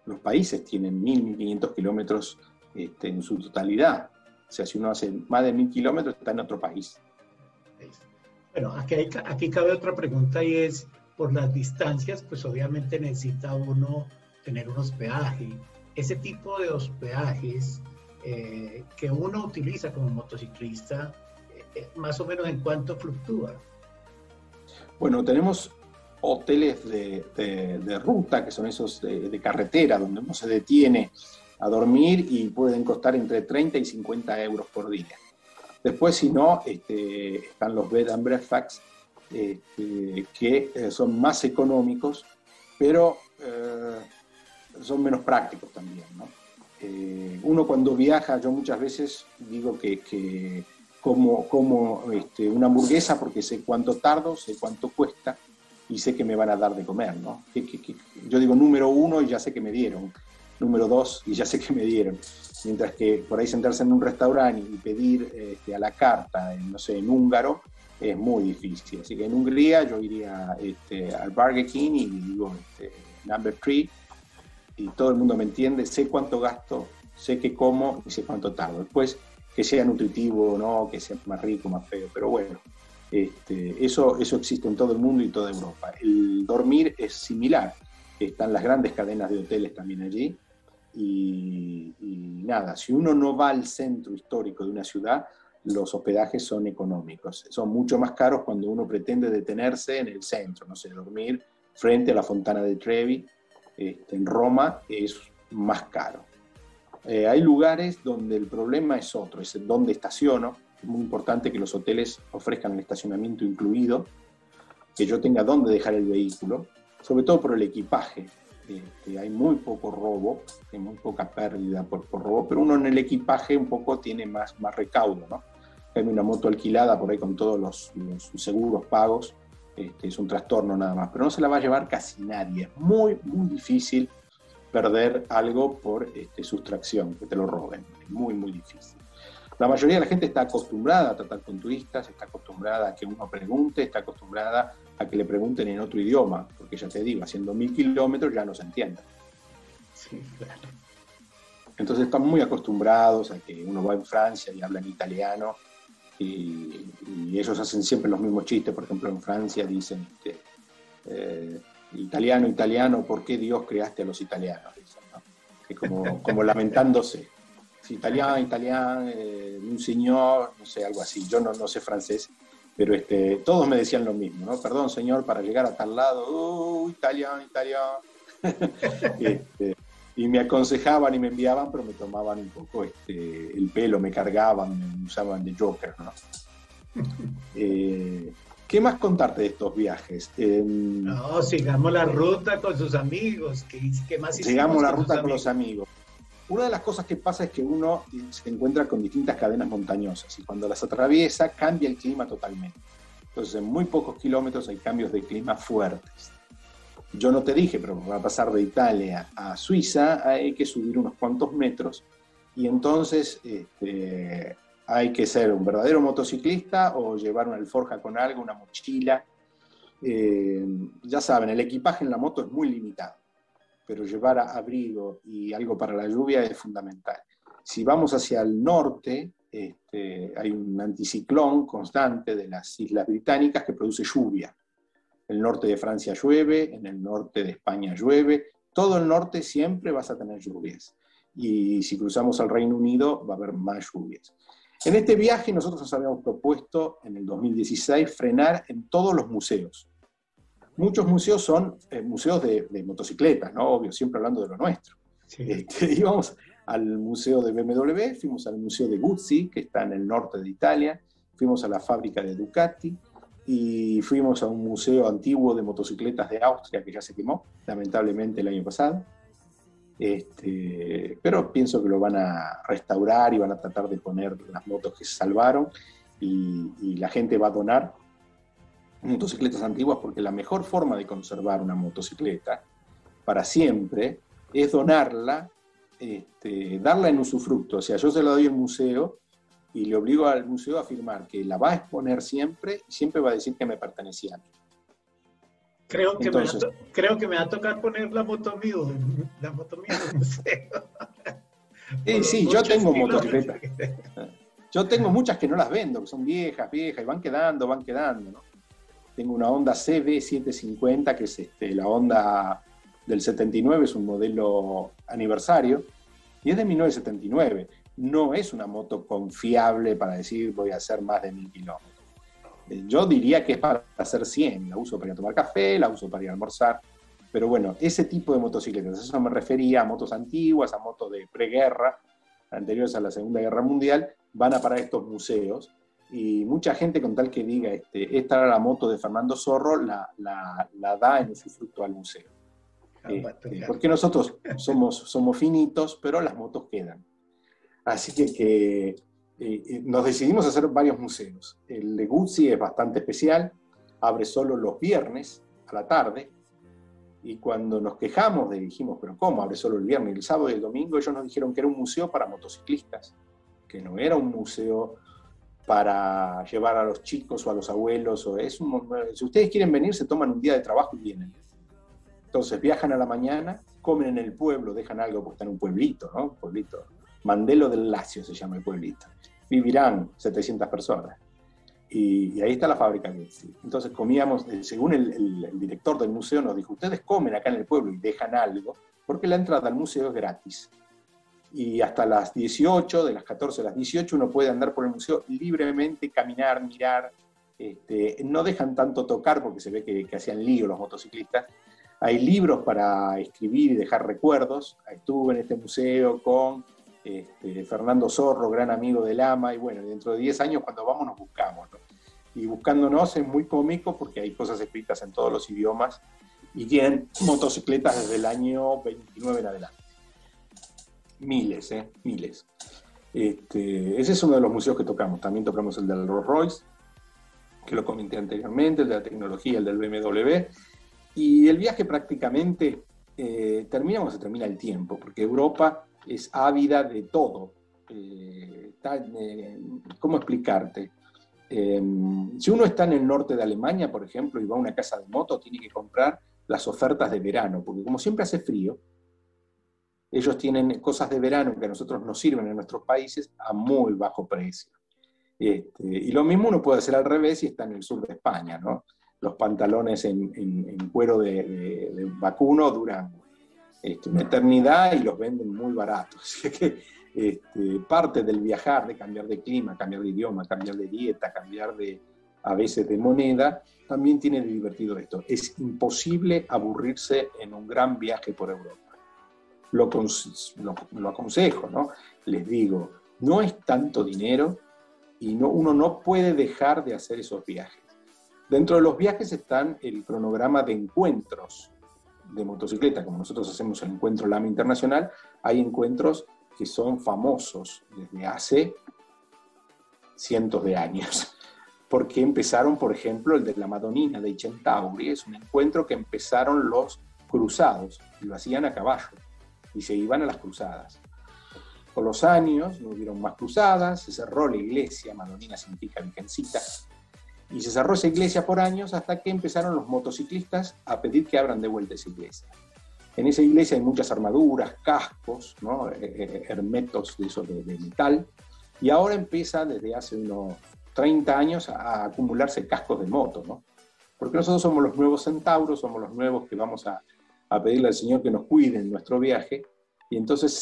Los países tienen 1.000, 1.500 kilómetros este, en su totalidad. O sea, si uno hace más de 1.000 kilómetros, está en otro país. Bueno, aquí, aquí cabe otra pregunta y es, por las distancias, pues obviamente necesita uno tener un hospedaje. Ese tipo de hospedajes eh, que uno utiliza como motociclista, eh, eh, más o menos en cuánto fluctúa? Bueno, tenemos hoteles de, ruta, que son esos de, carretera, donde uno se detiene a dormir y pueden costar entre 30 y 50 euros por día. Después, si no, este, están los bed and breakfast, este, que eh, son más económicos, pero eh, son menos prácticos también. uno cuando viaja, yo muchas veces digo que, como, como este, una hamburguesa porque sé cuánto tardo, sé cuánto cuesta y sé que me van a dar de comer. ¿no? yo digo número uno y ya sé que me dieron número dos y ya sé que me dieron. Mientras que por ahí sentarse en un restaurante y pedir este, a la carta, en, no sé, en húngaro, es muy difícil. Así que en Hungría yo iría este, al Burger King y digo este, number three y todo el mundo me entiende, sé cuánto gasto, sé qué como y sé cuánto tardo. Después, que sea nutritivo no, que sea más rico, más feo, pero bueno, este, eso, eso existe en todo el mundo y toda Europa. El dormir es similar. Están las grandes cadenas de hoteles también allí, y, nada, si uno no va al centro histórico de una ciudad, los hospedajes son económicos. Son mucho más caros cuando uno pretende detenerse en el centro, no sé, dormir frente a la Fontana de Trevi, este, en Roma, es más caro. Eh, hay lugares donde el problema es otro, es donde estaciono. Es muy importante que los hoteles ofrezcan el estacionamiento incluido, que yo tenga dónde dejar el vehículo, sobre todo por el equipaje. Este, hay muy poco robo, hay muy poca pérdida por, robo, pero uno en el equipaje un poco tiene más, más recaudo, ¿no? Hay una moto alquilada por ahí con todos los, seguros pagos, este, es un trastorno nada más, pero no se la va a llevar casi nadie. Es muy, muy difícil perder algo por este, sustracción, que te lo roben. Es muy, muy difícil. La mayoría de la gente está acostumbrada a tratar con turistas, está acostumbrada a que uno pregunte, está acostumbrada a que le pregunten en otro idioma, porque ya te digo, haciendo mil kilómetros ya no se entiende. Sí, claro. Entonces están muy acostumbrados a que uno va en Francia y habla en italiano y, ellos hacen siempre los mismos chistes. Por ejemplo, en Francia dicen, este, eh, italiano, italiano, ¿por qué Dios creaste a los italianos? como, como lamentándose italiano, italiano, eh, un señor, no sé, algo así. Yo no, no sé francés, pero este, todos me decían lo mismo, ¿no? Perdón, señor, para llegar a tal lado, uh, italiano, italiano. Este, y me aconsejaban y me enviaban, pero me tomaban un poco este, el pelo, me cargaban, me usaban de joker, ¿no? Eh, ¿Qué más contarte de estos viajes? Em, no, sigamos la ruta con sus amigos. ¿Qué, más Sigamos la ruta con los amigos. Una de las cosas que pasa es que uno se encuentra con distintas cadenas montañosas y cuando las atraviesa cambia el clima totalmente. Entonces en muy pocos kilómetros hay cambios de clima fuertes. Yo no te dije, pero va a pasar de Italia a Suiza, hay que subir unos cuantos metros y entonces este, hay que ser un verdadero motociclista o llevar una alforja con algo, una mochila. Eh, ya saben, el equipaje en la moto es muy limitado pero llevar abrigo y algo para la lluvia es fundamental. Si vamos hacia el norte, este, hay un anticiclón constante de las Islas Británicas que produce lluvia. El norte de Francia llueve, en el norte de España llueve, todo el norte siempre vas a tener lluvias. Y si cruzamos al Reino Unido va a haber más lluvias. En este viaje nosotros nos habíamos propuesto en el 2016 frenar en todos los museos muchos museos son eh, museos de, motocicletas, ¿no? Obvio, siempre hablando de lo nuestro. Este, íbamos al museo de BMW, fuimos al museo de Guzzi, que está en el norte de Italia, fuimos a la fábrica de Ducati y fuimos a un museo antiguo de motocicletas de Austria que ya se quemó, lamentablemente el año pasado. Este, pero pienso que lo van a restaurar y van a tratar de poner las motos que se salvaron y, y la gente va a donar motocicletas antiguas porque la mejor forma de conservar una motocicleta para siempre es donarla, este, darla en usufructo. O sea, yo se la doy al museo y le obligo al museo a afirmar que la va a exponer siempre y siempre va a decir que me pertenecía a mí. Creo que, me, va creo que me va a tocar poner la moto mío, la moto mía en el museo. sí, sí, yo tengo motocicletas. Yo tengo muchas que no las vendo, que son viejas, viejas, y van quedando, van quedando, ¿no? Tengo una Honda CB750, que es este, la Honda del 79, es un modelo aniversario, y es de 1979. No es una moto confiable para decir voy a hacer más de mil kilómetros. Eh, yo diría que es para hacer 100, la uso para ir a tomar café, la uso para ir a almorzar, pero bueno, ese tipo de motocicletas, eso me refería a motos antiguas, a motos de preguerra, anteriores a la Segunda Guerra Mundial, van a para estos museos y mucha gente con tal que diga, este, esta era la moto de Fernando Zorro, la, la, da en usufructo al museo. Este, porque nosotros somos, somos finitos, pero las motos quedan. Así que, eh, eh, nos decidimos hacer varios museos. El de Guzzi es bastante especial, abre solo los viernes a la tarde, y cuando nos quejamos, de, dijimos, pero ¿cómo abre solo el viernes, el sábado y el domingo? Ellos nos dijeron que era un museo para motociclistas, que no era un museo para llevar a los chicos o a los abuelos. O es si ustedes quieren venir, se toman un día de trabajo y vienen. Entonces viajan a la mañana, comen en el pueblo, dejan algo porque está en un pueblito, ¿no? pueblito. Mandelo del Lacio se llama el pueblito. Vivirán 700 personas. Y, ahí está la fábrica Entonces comíamos, eh, según el, director del museo nos dijo, ustedes comen acá en el pueblo y dejan algo, porque la entrada al museo es gratis y hasta las 18, de las 14 a las 18, uno puede andar por el museo libremente, caminar, mirar. Este, no dejan tanto tocar porque se ve que, hacían lío los motociclistas. Hay libros para escribir y dejar recuerdos. Estuve en este museo con este, Fernando Zorro, gran amigo del AMA, y bueno, dentro de 10 años cuando vamos nos buscamos. Y buscándonos es muy cómico porque hay cosas escritas en todos los idiomas y tienen motocicletas desde el año 29 en adelante miles, ¿eh? miles. Este, ese es uno de los museos que tocamos. También tocamos el del Rolls Royce, que lo comenté anteriormente, el de la tecnología, el del BMW. Y el viaje prácticamente eh, termina cuando se termina el tiempo, porque Europa es ávida de todo. Eh, eh, ¿Cómo explicarte? si uno está en el norte de Alemania, por ejemplo, y va a una casa de moto, tiene que comprar las ofertas de verano, porque como siempre hace frío, ellos tienen cosas de verano que a nosotros nos sirven en nuestros países a muy bajo precio. Este, y lo mismo uno puede hacer al revés si está en el sur de España, ¿no? Los pantalones en, cuero de, vacuno duran este, una eternidad y los venden muy baratos. Así que este, parte del viajar, de cambiar de clima, cambiar de idioma, cambiar de dieta, cambiar de, a veces de moneda, también tiene de divertido esto. Es imposible aburrirse en un gran viaje por Europa lo, lo, aconsejo, ¿no? Les digo, no es tanto dinero y no, uno no puede dejar de hacer esos viajes. Dentro de los viajes están el cronograma de encuentros de motocicleta, como nosotros hacemos el encuentro LAMA Internacional, hay encuentros que son famosos desde hace cientos de años. Porque empezaron, por ejemplo, el de la Madonina de Centauri, es un encuentro que empezaron los cruzados y lo hacían a caballo y se iban a las cruzadas. Con los años no hubieron más cruzadas, se cerró la iglesia, Madonina significa virgencita, y se cerró esa iglesia por años hasta que empezaron los motociclistas a pedir que abran de vuelta esa iglesia. En esa iglesia hay muchas armaduras, cascos, ¿no? Eh, eh, hermetos de esos de, metal, y ahora empieza desde hace unos 30 años a, acumularse cascos de moto, ¿no? Porque nosotros somos los nuevos centauros, somos los nuevos que vamos a, a pedirle al Señor que nos cuide en nuestro viaje, y entonces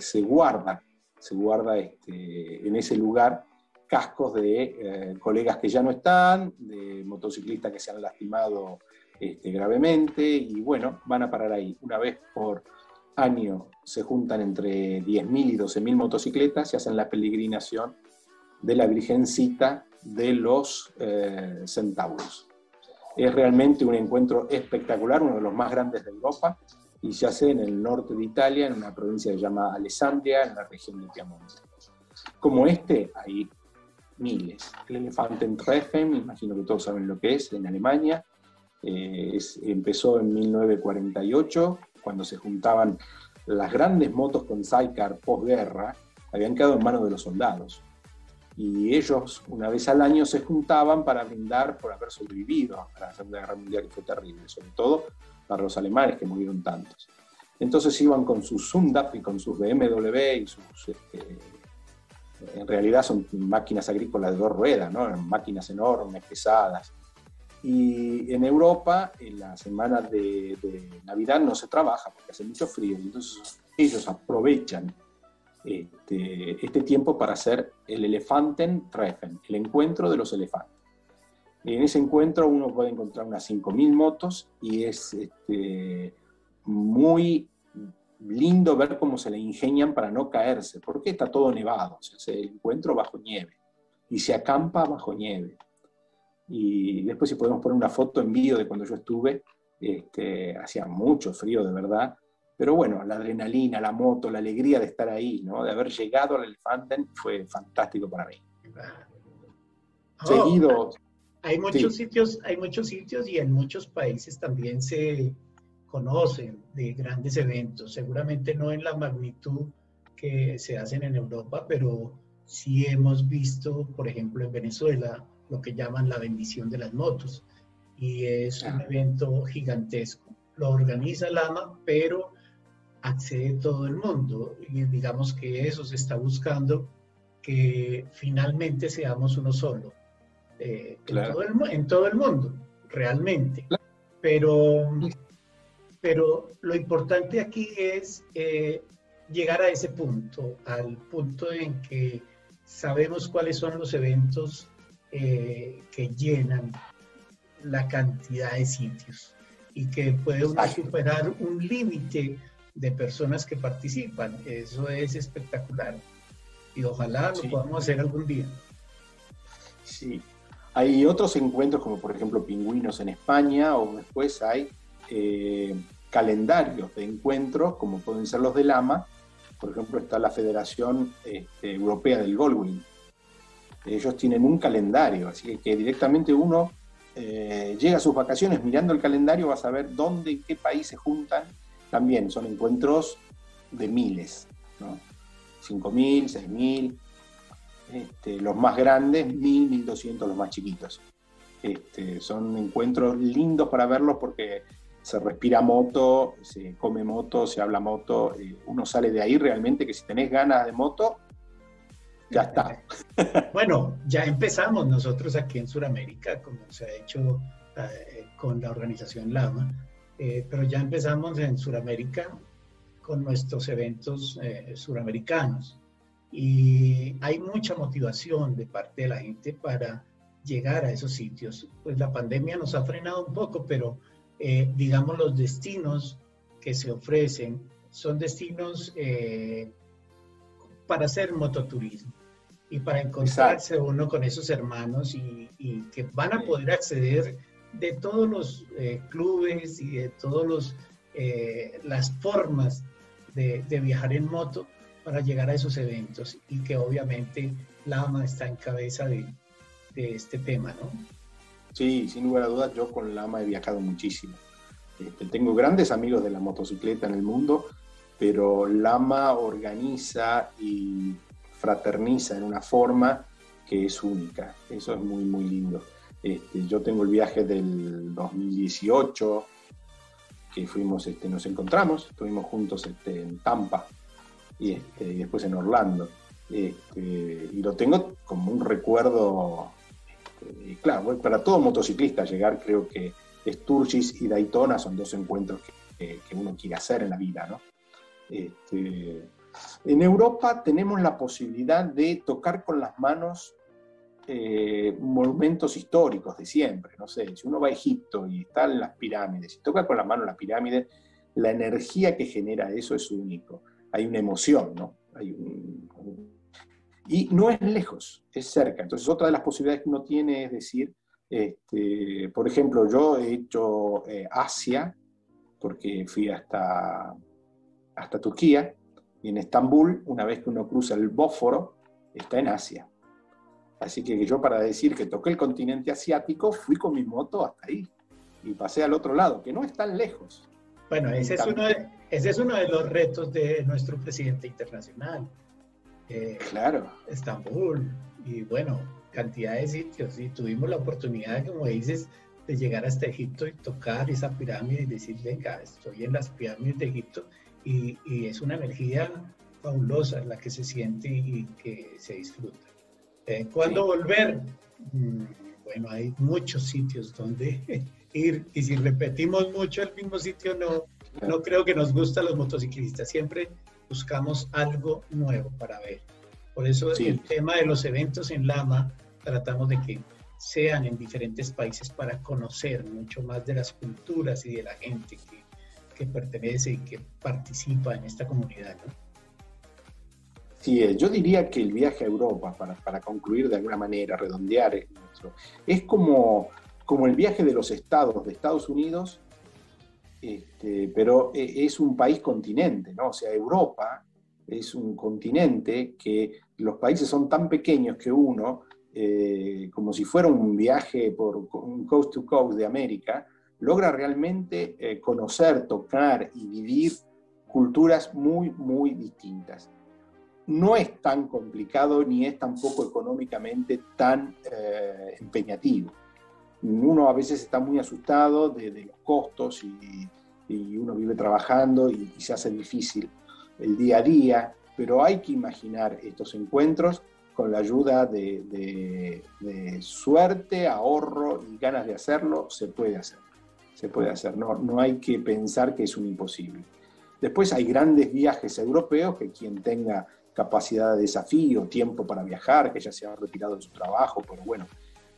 se, guarda, se guarda este, en ese lugar cascos de eh, colegas que ya no están, de motociclistas que se han lastimado este, gravemente, y bueno, van a parar ahí. Una vez por año se juntan entre 10.000 y 12.000 motocicletas y hacen la peregrinación de la Virgencita de los eh, centauros. Es realmente un encuentro espectacular, uno de los más grandes de Europa, y se hace en el norte de Italia, en una provincia que se llama Alessandria, en la región de Piamonte. Como este, hay miles. El elefante en Treffen, imagino que todos saben lo que es, en Alemania. Eh, empezó en 1948, cuando se juntaban las grandes motos con sidecar posguerra, habían quedado en manos de los soldados y ellos una vez al año se juntaban para brindar por haber sobrevivido a la Segunda Guerra Mundial, que fue terrible, sobre todo para los alemanes que murieron tantos. Entonces iban con sus Sundap y con sus BMW y sus... Este, en realidad son máquinas agrícolas de dos ruedas, ¿no? máquinas enormes, pesadas. Y en Europa, en la semana de, de Navidad no se trabaja porque hace mucho frío, entonces ellos aprovechan este, este, tiempo para hacer el Elefanten-Treffen, el encuentro de los elefantes. En ese encuentro uno puede encontrar unas 5.000 motos y es este, muy lindo ver cómo se le ingenian para no caerse, porque está todo nevado, se hace el encuentro bajo nieve. y se acampa bajo nieve. Y después si podemos poner una foto en vídeo de cuando yo estuve, este, hacía mucho frío de verdad, pero bueno, la adrenalina, la moto, la alegría de estar ahí, ¿no? de haber llegado al Elefanten fue fantástico para mí. Oh, Seguido. Hay muchos sitios, hay muchos sitios y en muchos países también se conocen de grandes eventos, seguramente no en la magnitud que se hacen en Europa, pero sí hemos visto, por ejemplo, en Venezuela, lo que llaman la bendición de las motos, y es un evento gigantesco. Lo organiza Lama, pero accede todo el mundo, y digamos que eso se está buscando, que finalmente seamos uno solo, eh, en, todo el, mundo, realmente. Pero, pero lo importante aquí es eh, llegar a ese punto, al punto en que sabemos cuáles son los eventos eh, que llenan la cantidad de sitios y que puede superar un límite de personas que participan. Eso es espectacular y ojalá lo podamos hacer algún día. Sí, hay otros encuentros como por ejemplo pingüinos en España o después hay eh, calendarios de encuentros como pueden ser los de Lama, por ejemplo, está la Federación este, Europea del Goldwing. Ellos tienen un calendario, así que, directamente uno eh, llega a sus vacaciones mirando el calendario, va a saber dónde, en qué país se juntan. También son encuentros de miles, ¿no? 5.000, 6.000, este, los más grandes, 1.000, 1.200 los más chiquitos. Este, son encuentros lindos para verlos porque se respira moto, se come moto, se habla moto, eh, uno sale de ahí realmente que si tenés ganas de moto, ya está. Bueno, ya empezamos nosotros aquí en Sudamérica, como se ha hecho eh, con la organización Lama, eh, pero ya empezamos en Sudamérica con nuestros eventos suramericanos. Y hay mucha motivación de parte de la gente para llegar a esos sitios. Pues la pandemia nos ha frenado un poco, pero eh, digamos, los destinos que se ofrecen son destinos eh, para hacer mototurismo y para encontrarse uno con esos hermanos y, que van a poder acceder de todos los eh, clubes y de todas las formas de, viajar en moto para llegar a esos eventos y que obviamente Lama está en cabeza de, de este tema, ¿no? Sí, sin lugar a dudas, yo con Lama he viajado muchísimo. Este, tengo grandes amigos de la motocicleta en el mundo, pero Lama organiza y fraterniza en una forma que es única. Eso es muy, muy lindo. Este, yo tengo el viaje del 2018, que fuimos, este, nos encontramos, estuvimos juntos este, en Tampa y, y después en Orlando. Y lo tengo como un recuerdo y claro, para todo motociclista llegar creo que Sturgis y Daytona son dos encuentros que, uno quiere hacer en la vida, ¿no? Este, en Europa tenemos la posibilidad de tocar con las manos eh, monumentos históricos de siempre, no sé, si uno va a Egipto y está en las pirámides, y toca con las manos las pirámides, la energía que genera eso es único, hay una emoción, ¿no? Hay un, y no es lejos, es cerca. Entonces, otra de las posibilidades que uno tiene es decir, este, por ejemplo, yo he hecho eh, Asia, porque fui hasta, hasta Turquía, y en Estambul, una vez que uno cruza el Bósforo, está en Asia. Así que yo para decir que toqué el continente asiático, fui con mi moto hasta ahí y pasé al otro lado, que no es tan lejos. Bueno, ese es, uno de, ese es uno de los retos de nuestro presidente internacional, eh, claro. Estambul, y bueno, cantidad de sitios. Y tuvimos la oportunidad, como dices, de llegar hasta Egipto y tocar esa pirámide y decir, venga, estoy en las pirámides de Egipto. Y, y es una energía fabulosa la que se siente y que se disfruta. Eh, ¿Cuándo volver? Mm, bueno, hay muchos sitios donde ir y si repetimos mucho el mismo sitio, no, no creo que nos gusta a los motociclistas. Siempre buscamos algo nuevo para ver. Por eso el tema de los eventos en Lama tratamos de que sean en diferentes países para conocer mucho más de las culturas y de la gente que, que pertenece y que participa en esta comunidad. Sí, yo diría que el viaje a Europa, para, concluir de alguna manera, redondear, es como, como el viaje de los estados de Estados Unidos, este, pero e, es un país continente, ¿no? O sea, Europa es un continente que los países son tan pequeños que uno, eh, como si fuera un viaje por un coast to coast de América, logra realmente eh, conocer, tocar y vivir culturas muy, muy distintas. No es tan complicado ni es tampoco económicamente tan eh, empeñativo. Uno a veces está muy asustado de, los costos y, uno vive trabajando y, se hace difícil el día a día, pero hay que imaginar estos encuentros con la ayuda de, de suerte, ahorro y ganas de hacerlo, se puede hacer se puede hacer. No, no hay que pensar que es un imposible. Después hay grandes viajes europeos que quien tenga capacidad de desafío, tiempo para viajar, que ya se ha retirado de su trabajo, pero bueno,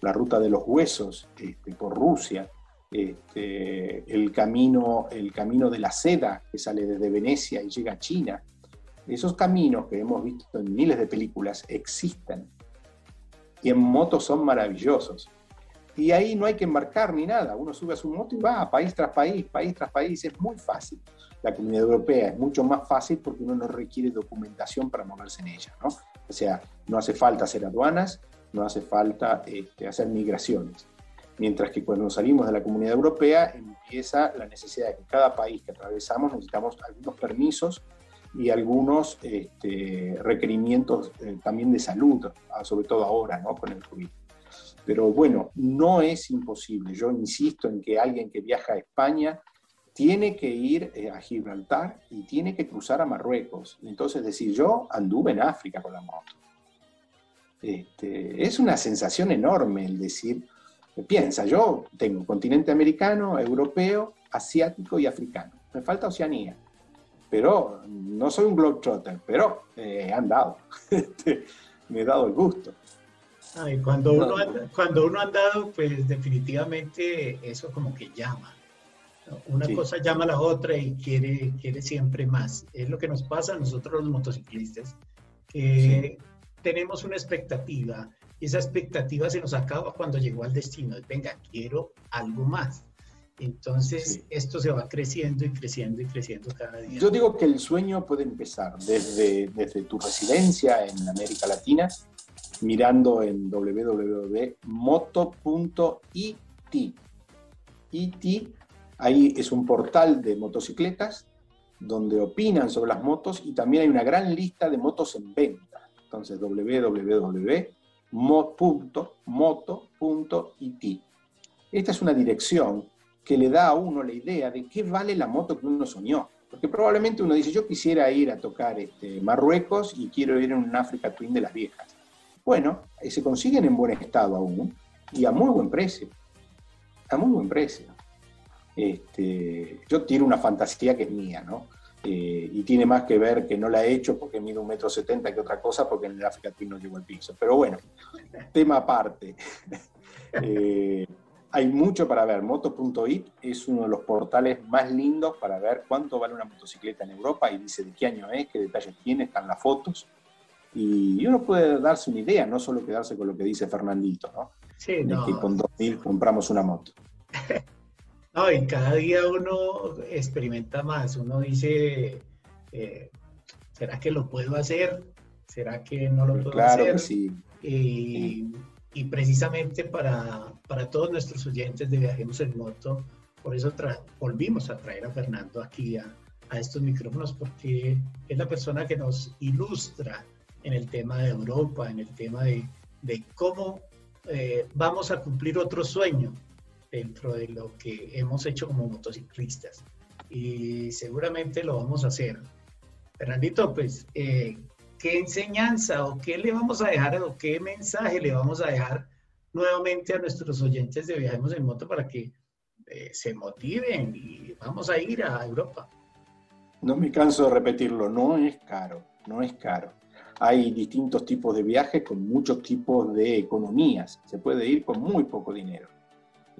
la ruta de los huesos este, por Rusia, este, el, camino, el camino de la seda que sale desde Venecia y llega a China. Esos caminos que hemos visto en miles de películas existen y en motos son maravillosos. Y ahí no hay que embarcar ni nada, uno sube a su moto y va, país tras país, país tras país, es muy fácil. La comunidad europea es mucho más fácil porque uno no requiere documentación para moverse en ella, ¿no? O sea, no hace falta hacer aduanas, no hace falta este, hacer migraciones. Mientras que cuando salimos de la comunidad europea empieza la necesidad de que cada país que atravesamos necesitamos algunos permisos y algunos este, requerimientos eh, también de salud, sobre todo ahora, ¿no? Con el COVID. Pero bueno, no es imposible. Yo insisto en que alguien que viaja a España tiene que ir eh, a Gibraltar y tiene que cruzar a Marruecos. Entonces decir, yo anduve en África con la moto. Este, es una sensación enorme el decir, piensa, yo tengo continente americano, europeo, asiático y africano. Me falta Oceanía. Pero no soy un globetrotter, pero eh, he andado. Este, me he dado el gusto cuando, uno ha, cuando uno ha andado, pues definitivamente eso como que llama. Una cosa llama a la otra y quiere, quiere siempre más. Es lo que nos pasa a nosotros los motociclistas, que tenemos una expectativa y esa expectativa se nos acaba cuando llegó al destino. Venga, quiero algo más. Entonces, esto se va creciendo y creciendo y creciendo cada día. Yo digo que el sueño puede empezar desde, desde tu residencia en América Latina mirando en www.moto.it. IT, ahí es un portal de motocicletas donde opinan sobre las motos y también hay una gran lista de motos en venta. Entonces, www.moto.it. Esta es una dirección que le da a uno la idea de qué vale la moto que uno soñó. Porque probablemente uno dice, yo quisiera ir a tocar este, Marruecos y quiero ir en un África Twin de las viejas. Bueno, eh, se consiguen en buen estado aún y a muy buen precio. A muy buen precio. Este, yo tiro una fantasía que es mía, ¿no? Eh, y tiene más que ver que no la he hecho porque mido un metro setenta que otra cosa, porque en el África Twin no llego al piso. Pero bueno, tema aparte. Eh, hay mucho para ver. Moto.it es uno de los portales más lindos para ver cuánto vale una motocicleta en Europa y dice de qué año es, qué detalles tiene, están las fotos. Y uno puede darse una idea, no solo quedarse con lo que dice Fernandito, ¿no? Sí, no. que con 2.000 compramos una moto. no, y cada día uno experimenta más, uno dice, eh, ¿será que lo puedo hacer? ¿Será que no lo puedo claro hacer? Que sí. Y, y precisamente para, para, todos nuestros oyentes de Viajemos en Moto, por eso volvimos a traer a Fernando aquí a, a estos micrófonos, porque es la persona que nos ilustra en el tema de Europa, en el tema de, de cómo eh, vamos a cumplir otro sueño dentro de lo que hemos hecho como motociclistas. Y seguramente lo vamos a hacer. Fernandito, pues, eh, ¿qué enseñanza o qué le vamos a dejar o qué mensaje le vamos a dejar nuevamente a nuestros oyentes de Viajemos en Moto para que eh, se motiven y vamos a ir a Europa? No me canso de repetirlo, no es caro, no es caro. Hay distintos tipos de viajes con muchos tipos de economías. Se puede ir con muy poco dinero.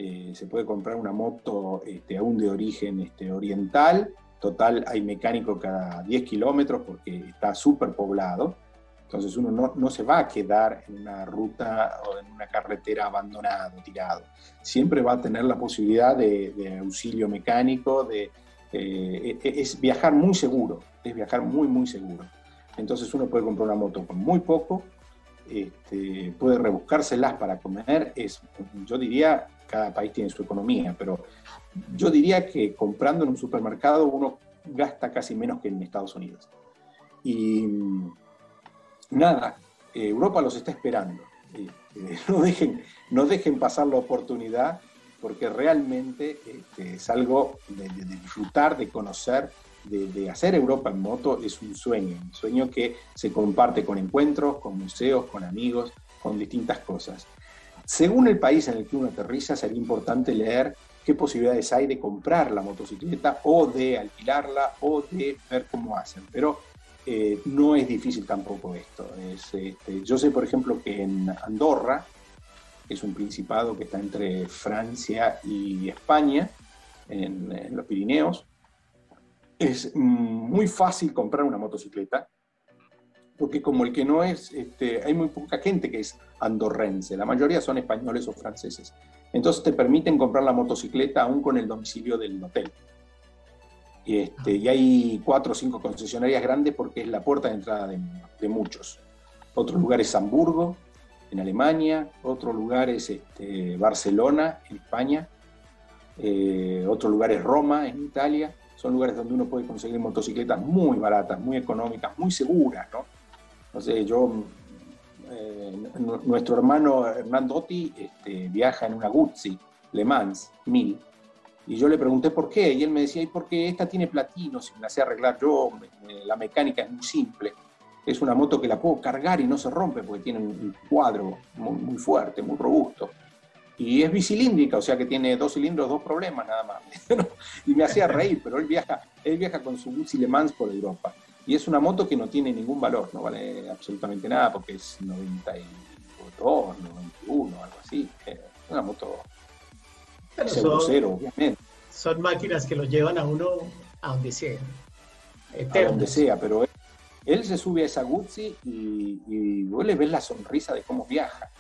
Eh, se puede comprar una moto este, aún de origen este, oriental. Total, hay mecánico cada 10 kilómetros porque está súper poblado. Entonces uno no, se va a quedar en una ruta o en una carretera abandonado, tirado. Siempre va a tener la posibilidad de, auxilio mecánico, de, eh, e, es viajar muy seguro, es viajar muy, muy seguro. Entonces uno puede comprar una moto con muy poco, este, puede rebuscárselas para comer, es, yo diría, cada país tiene su economía, pero yo diría que comprando en un supermercado uno gasta casi menos que en Estados Unidos. Y nada, Europa los está esperando. Este, no, dejen, no dejen pasar la oportunidad porque realmente este, es algo de, disfrutar, de conocer, de, hacer Europa en moto, es un sueño, un sueño que se comparte con encuentros, con museos, con amigos, con distintas cosas. Según el país en el que uno aterriza, sería importante leer qué posibilidades hay de comprar la motocicleta o de alquilarla o de ver cómo hacen. Pero eh, no es difícil tampoco esto. Este, yo sé, por ejemplo, que en Andorra, que es un principado que está entre Francia y España, en, los Pirineos, es muy fácil comprar una motocicleta, porque como el que no es, este, hay muy poca gente que es andorrense, la mayoría son españoles o franceses. Entonces te permiten comprar la motocicleta aún con el domicilio del hotel. Este, y hay cuatro o cinco concesionarias grandes porque es la puerta de entrada de, muchos. Otro lugar es Hamburgo, en Alemania, otro lugar es este, Barcelona, en España, eh, otro lugar es Roma, en Italia. Son lugares donde uno puede conseguir motocicletas muy baratas, muy económicas, muy seguras, ¿no? No sé, yo, eh, nuestro hermano Hernán Dotti este, viaja en una Guzzi Le Mans 1000 y yo le pregunté por qué, y él me decía, ¿y por qué esta tiene platino? Si me la sé arreglar yo, la mecánica es muy simple. Es una moto que la puedo cargar y no se rompe porque tiene un cuadro muy, fuerte, muy robusto. Y es bicilíndrica, o sea que tiene dos cilindros, dos problemas nada más. y me hacía reír, pero él viaja, él viaja con su Guzzi Le Mans por Europa. Y es una moto que no tiene ningún valor, no vale absolutamente nada porque es 92, 91, algo así. Es una moto son, Son máquinas que lo llevan a uno a donde sea. A donde sea, pero él, se sube a esa Guzzi y, y vos le ves la sonrisa de cómo viaja.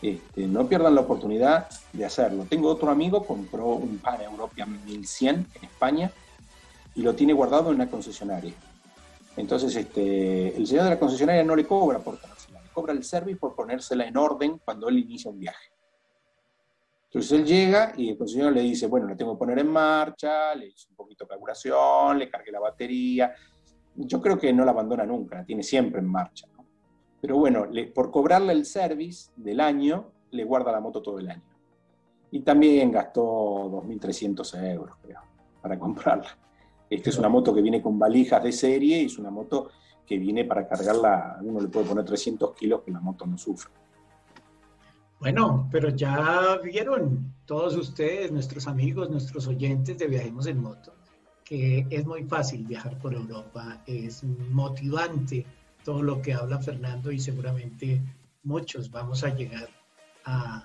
Este, no pierdan la oportunidad de hacerlo. Tengo otro amigo, compró un Pan European 1100 en España y lo tiene guardado en una concesionaria. Entonces, este, el señor de la concesionaria no le cobra por ponérsela, le cobra el service por ponérsela en orden cuando él inicia un viaje. Entonces él llega y el concesionario le dice, bueno, la tengo que poner en marcha, le hice un poquito de carburación, le cargué la batería. Yo creo que no la abandona nunca, la tiene siempre en marcha. Pero bueno, por cobrarle el service del año, le guarda la moto todo el año. Y también gastó 2.300 euros, creo, para comprarla. Esta es una moto que viene con valijas de serie y es una moto que viene para cargarla, uno le puede poner 300 kilos que la moto no sufre. Bueno, pero ya vieron todos ustedes, nuestros amigos, nuestros oyentes de Viajemos en Moto, que es muy fácil viajar por Europa, es motivante todo lo que habla Fernando y seguramente muchos vamos a llegar a,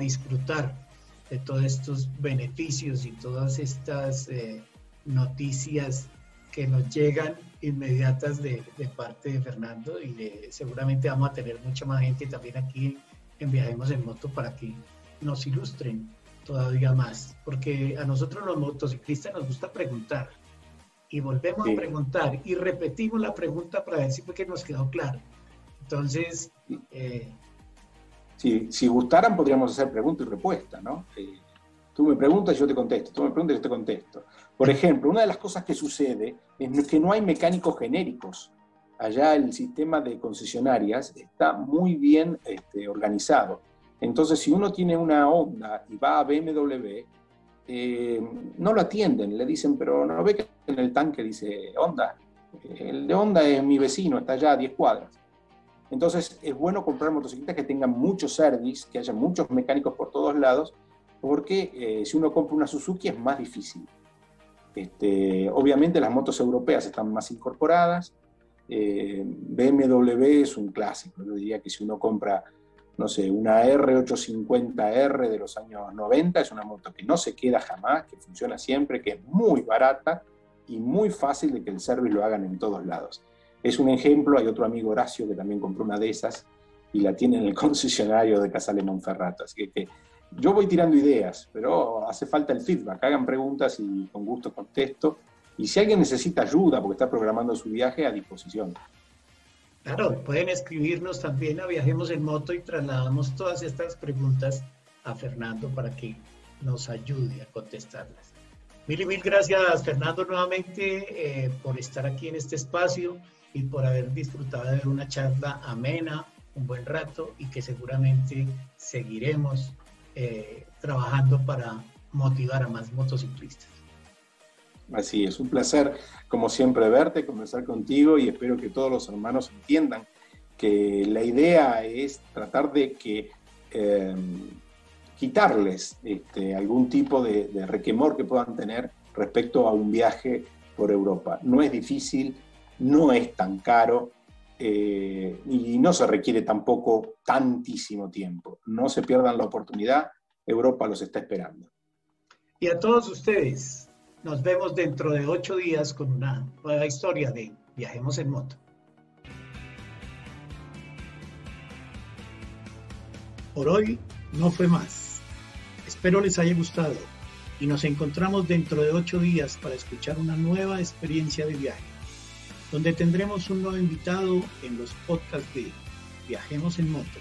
disfrutar de todos estos beneficios y todas estas eh, noticias que nos llegan inmediatas de, parte de Fernando y seguramente vamos a tener mucha más gente también aquí en Viajemos en Moto para que nos ilustren todavía más, porque a nosotros los motociclistas nos gusta preguntar y volvemos a preguntar y repetimos la pregunta para ver si fue que nos quedó claro. Entonces, eh, si gustaran podríamos hacer pregunta y respuesta, ¿no? Eh, tú me preguntas y yo te contesto, tú me preguntas y yo te contesto. Por ejemplo, una de las cosas que sucede es que no hay mecánicos genéricos allá el sistema de concesionarias está muy bien este, organizado. Entonces, si uno tiene una Honda y va a BMW, eh, no lo atienden, le dicen, pero no ve que en el tanque dice Honda. El de Honda es mi vecino, está allá a 10 cuadras. Entonces, es bueno comprar motocicletas que tengan mucho service, que haya muchos mecánicos por todos lados, porque eh, si uno compra una Suzuki es más difícil. Este, obviamente las motos europeas están más incorporadas, eh, BMW es un clásico. Yo diría que si uno compra, no sé, una R850R de los años 90, es una moto que no se queda jamás, que funciona siempre, que es muy barata y muy fácil de que el service lo hagan en todos lados. es un ejemplo, hay otro amigo Horacio que también compró una de esas y la tiene en el concesionario de Casale Monferrato. Así que, yo voy tirando ideas, pero hace falta el feedback, hagan preguntas y con gusto contesto. Y si alguien necesita ayuda porque está programando su viaje, a disposición. Claro, pueden escribirnos también a Viajemos en Moto y trasladamos todas estas preguntas a Fernando para que nos ayude a contestarlas. Mil y mil gracias, Fernando, nuevamente eh, por estar aquí en este espacio y por haber disfrutado de una charla amena, un buen rato y que seguramente seguiremos eh, trabajando para motivar a más motociclistas. Así es, un placer como siempre verte, conversar contigo y espero que todos los hermanos entiendan que la idea es tratar de em, quitarles este, algún tipo de, de, requemor que puedan tener respecto a un viaje por Europa. No es difícil, no es tan caro eh, y no se requiere tampoco tantísimo tiempo. No se pierdan la oportunidad, Europa los está esperando. Y a todos ustedes, nos vemos dentro de ocho días con una nueva historia de Viajemos en Moto. Por hoy no fue más. Espero les haya gustado y nos encontramos dentro de ocho días para escuchar una nueva experiencia de viaje donde tendremos un nuevo invitado en los podcasts de Viajemos en Moto.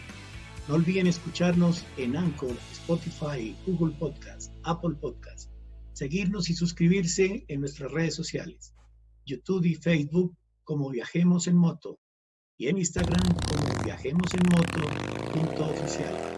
No olviden escucharnos en Anchor, Spotify, Google Podcasts, Apple Podcasts, seguirnos y suscribirse en nuestras redes sociales, YouTube y Facebook como Viajemos en Moto y en Instagram como Viajemos en Moto. Próxima.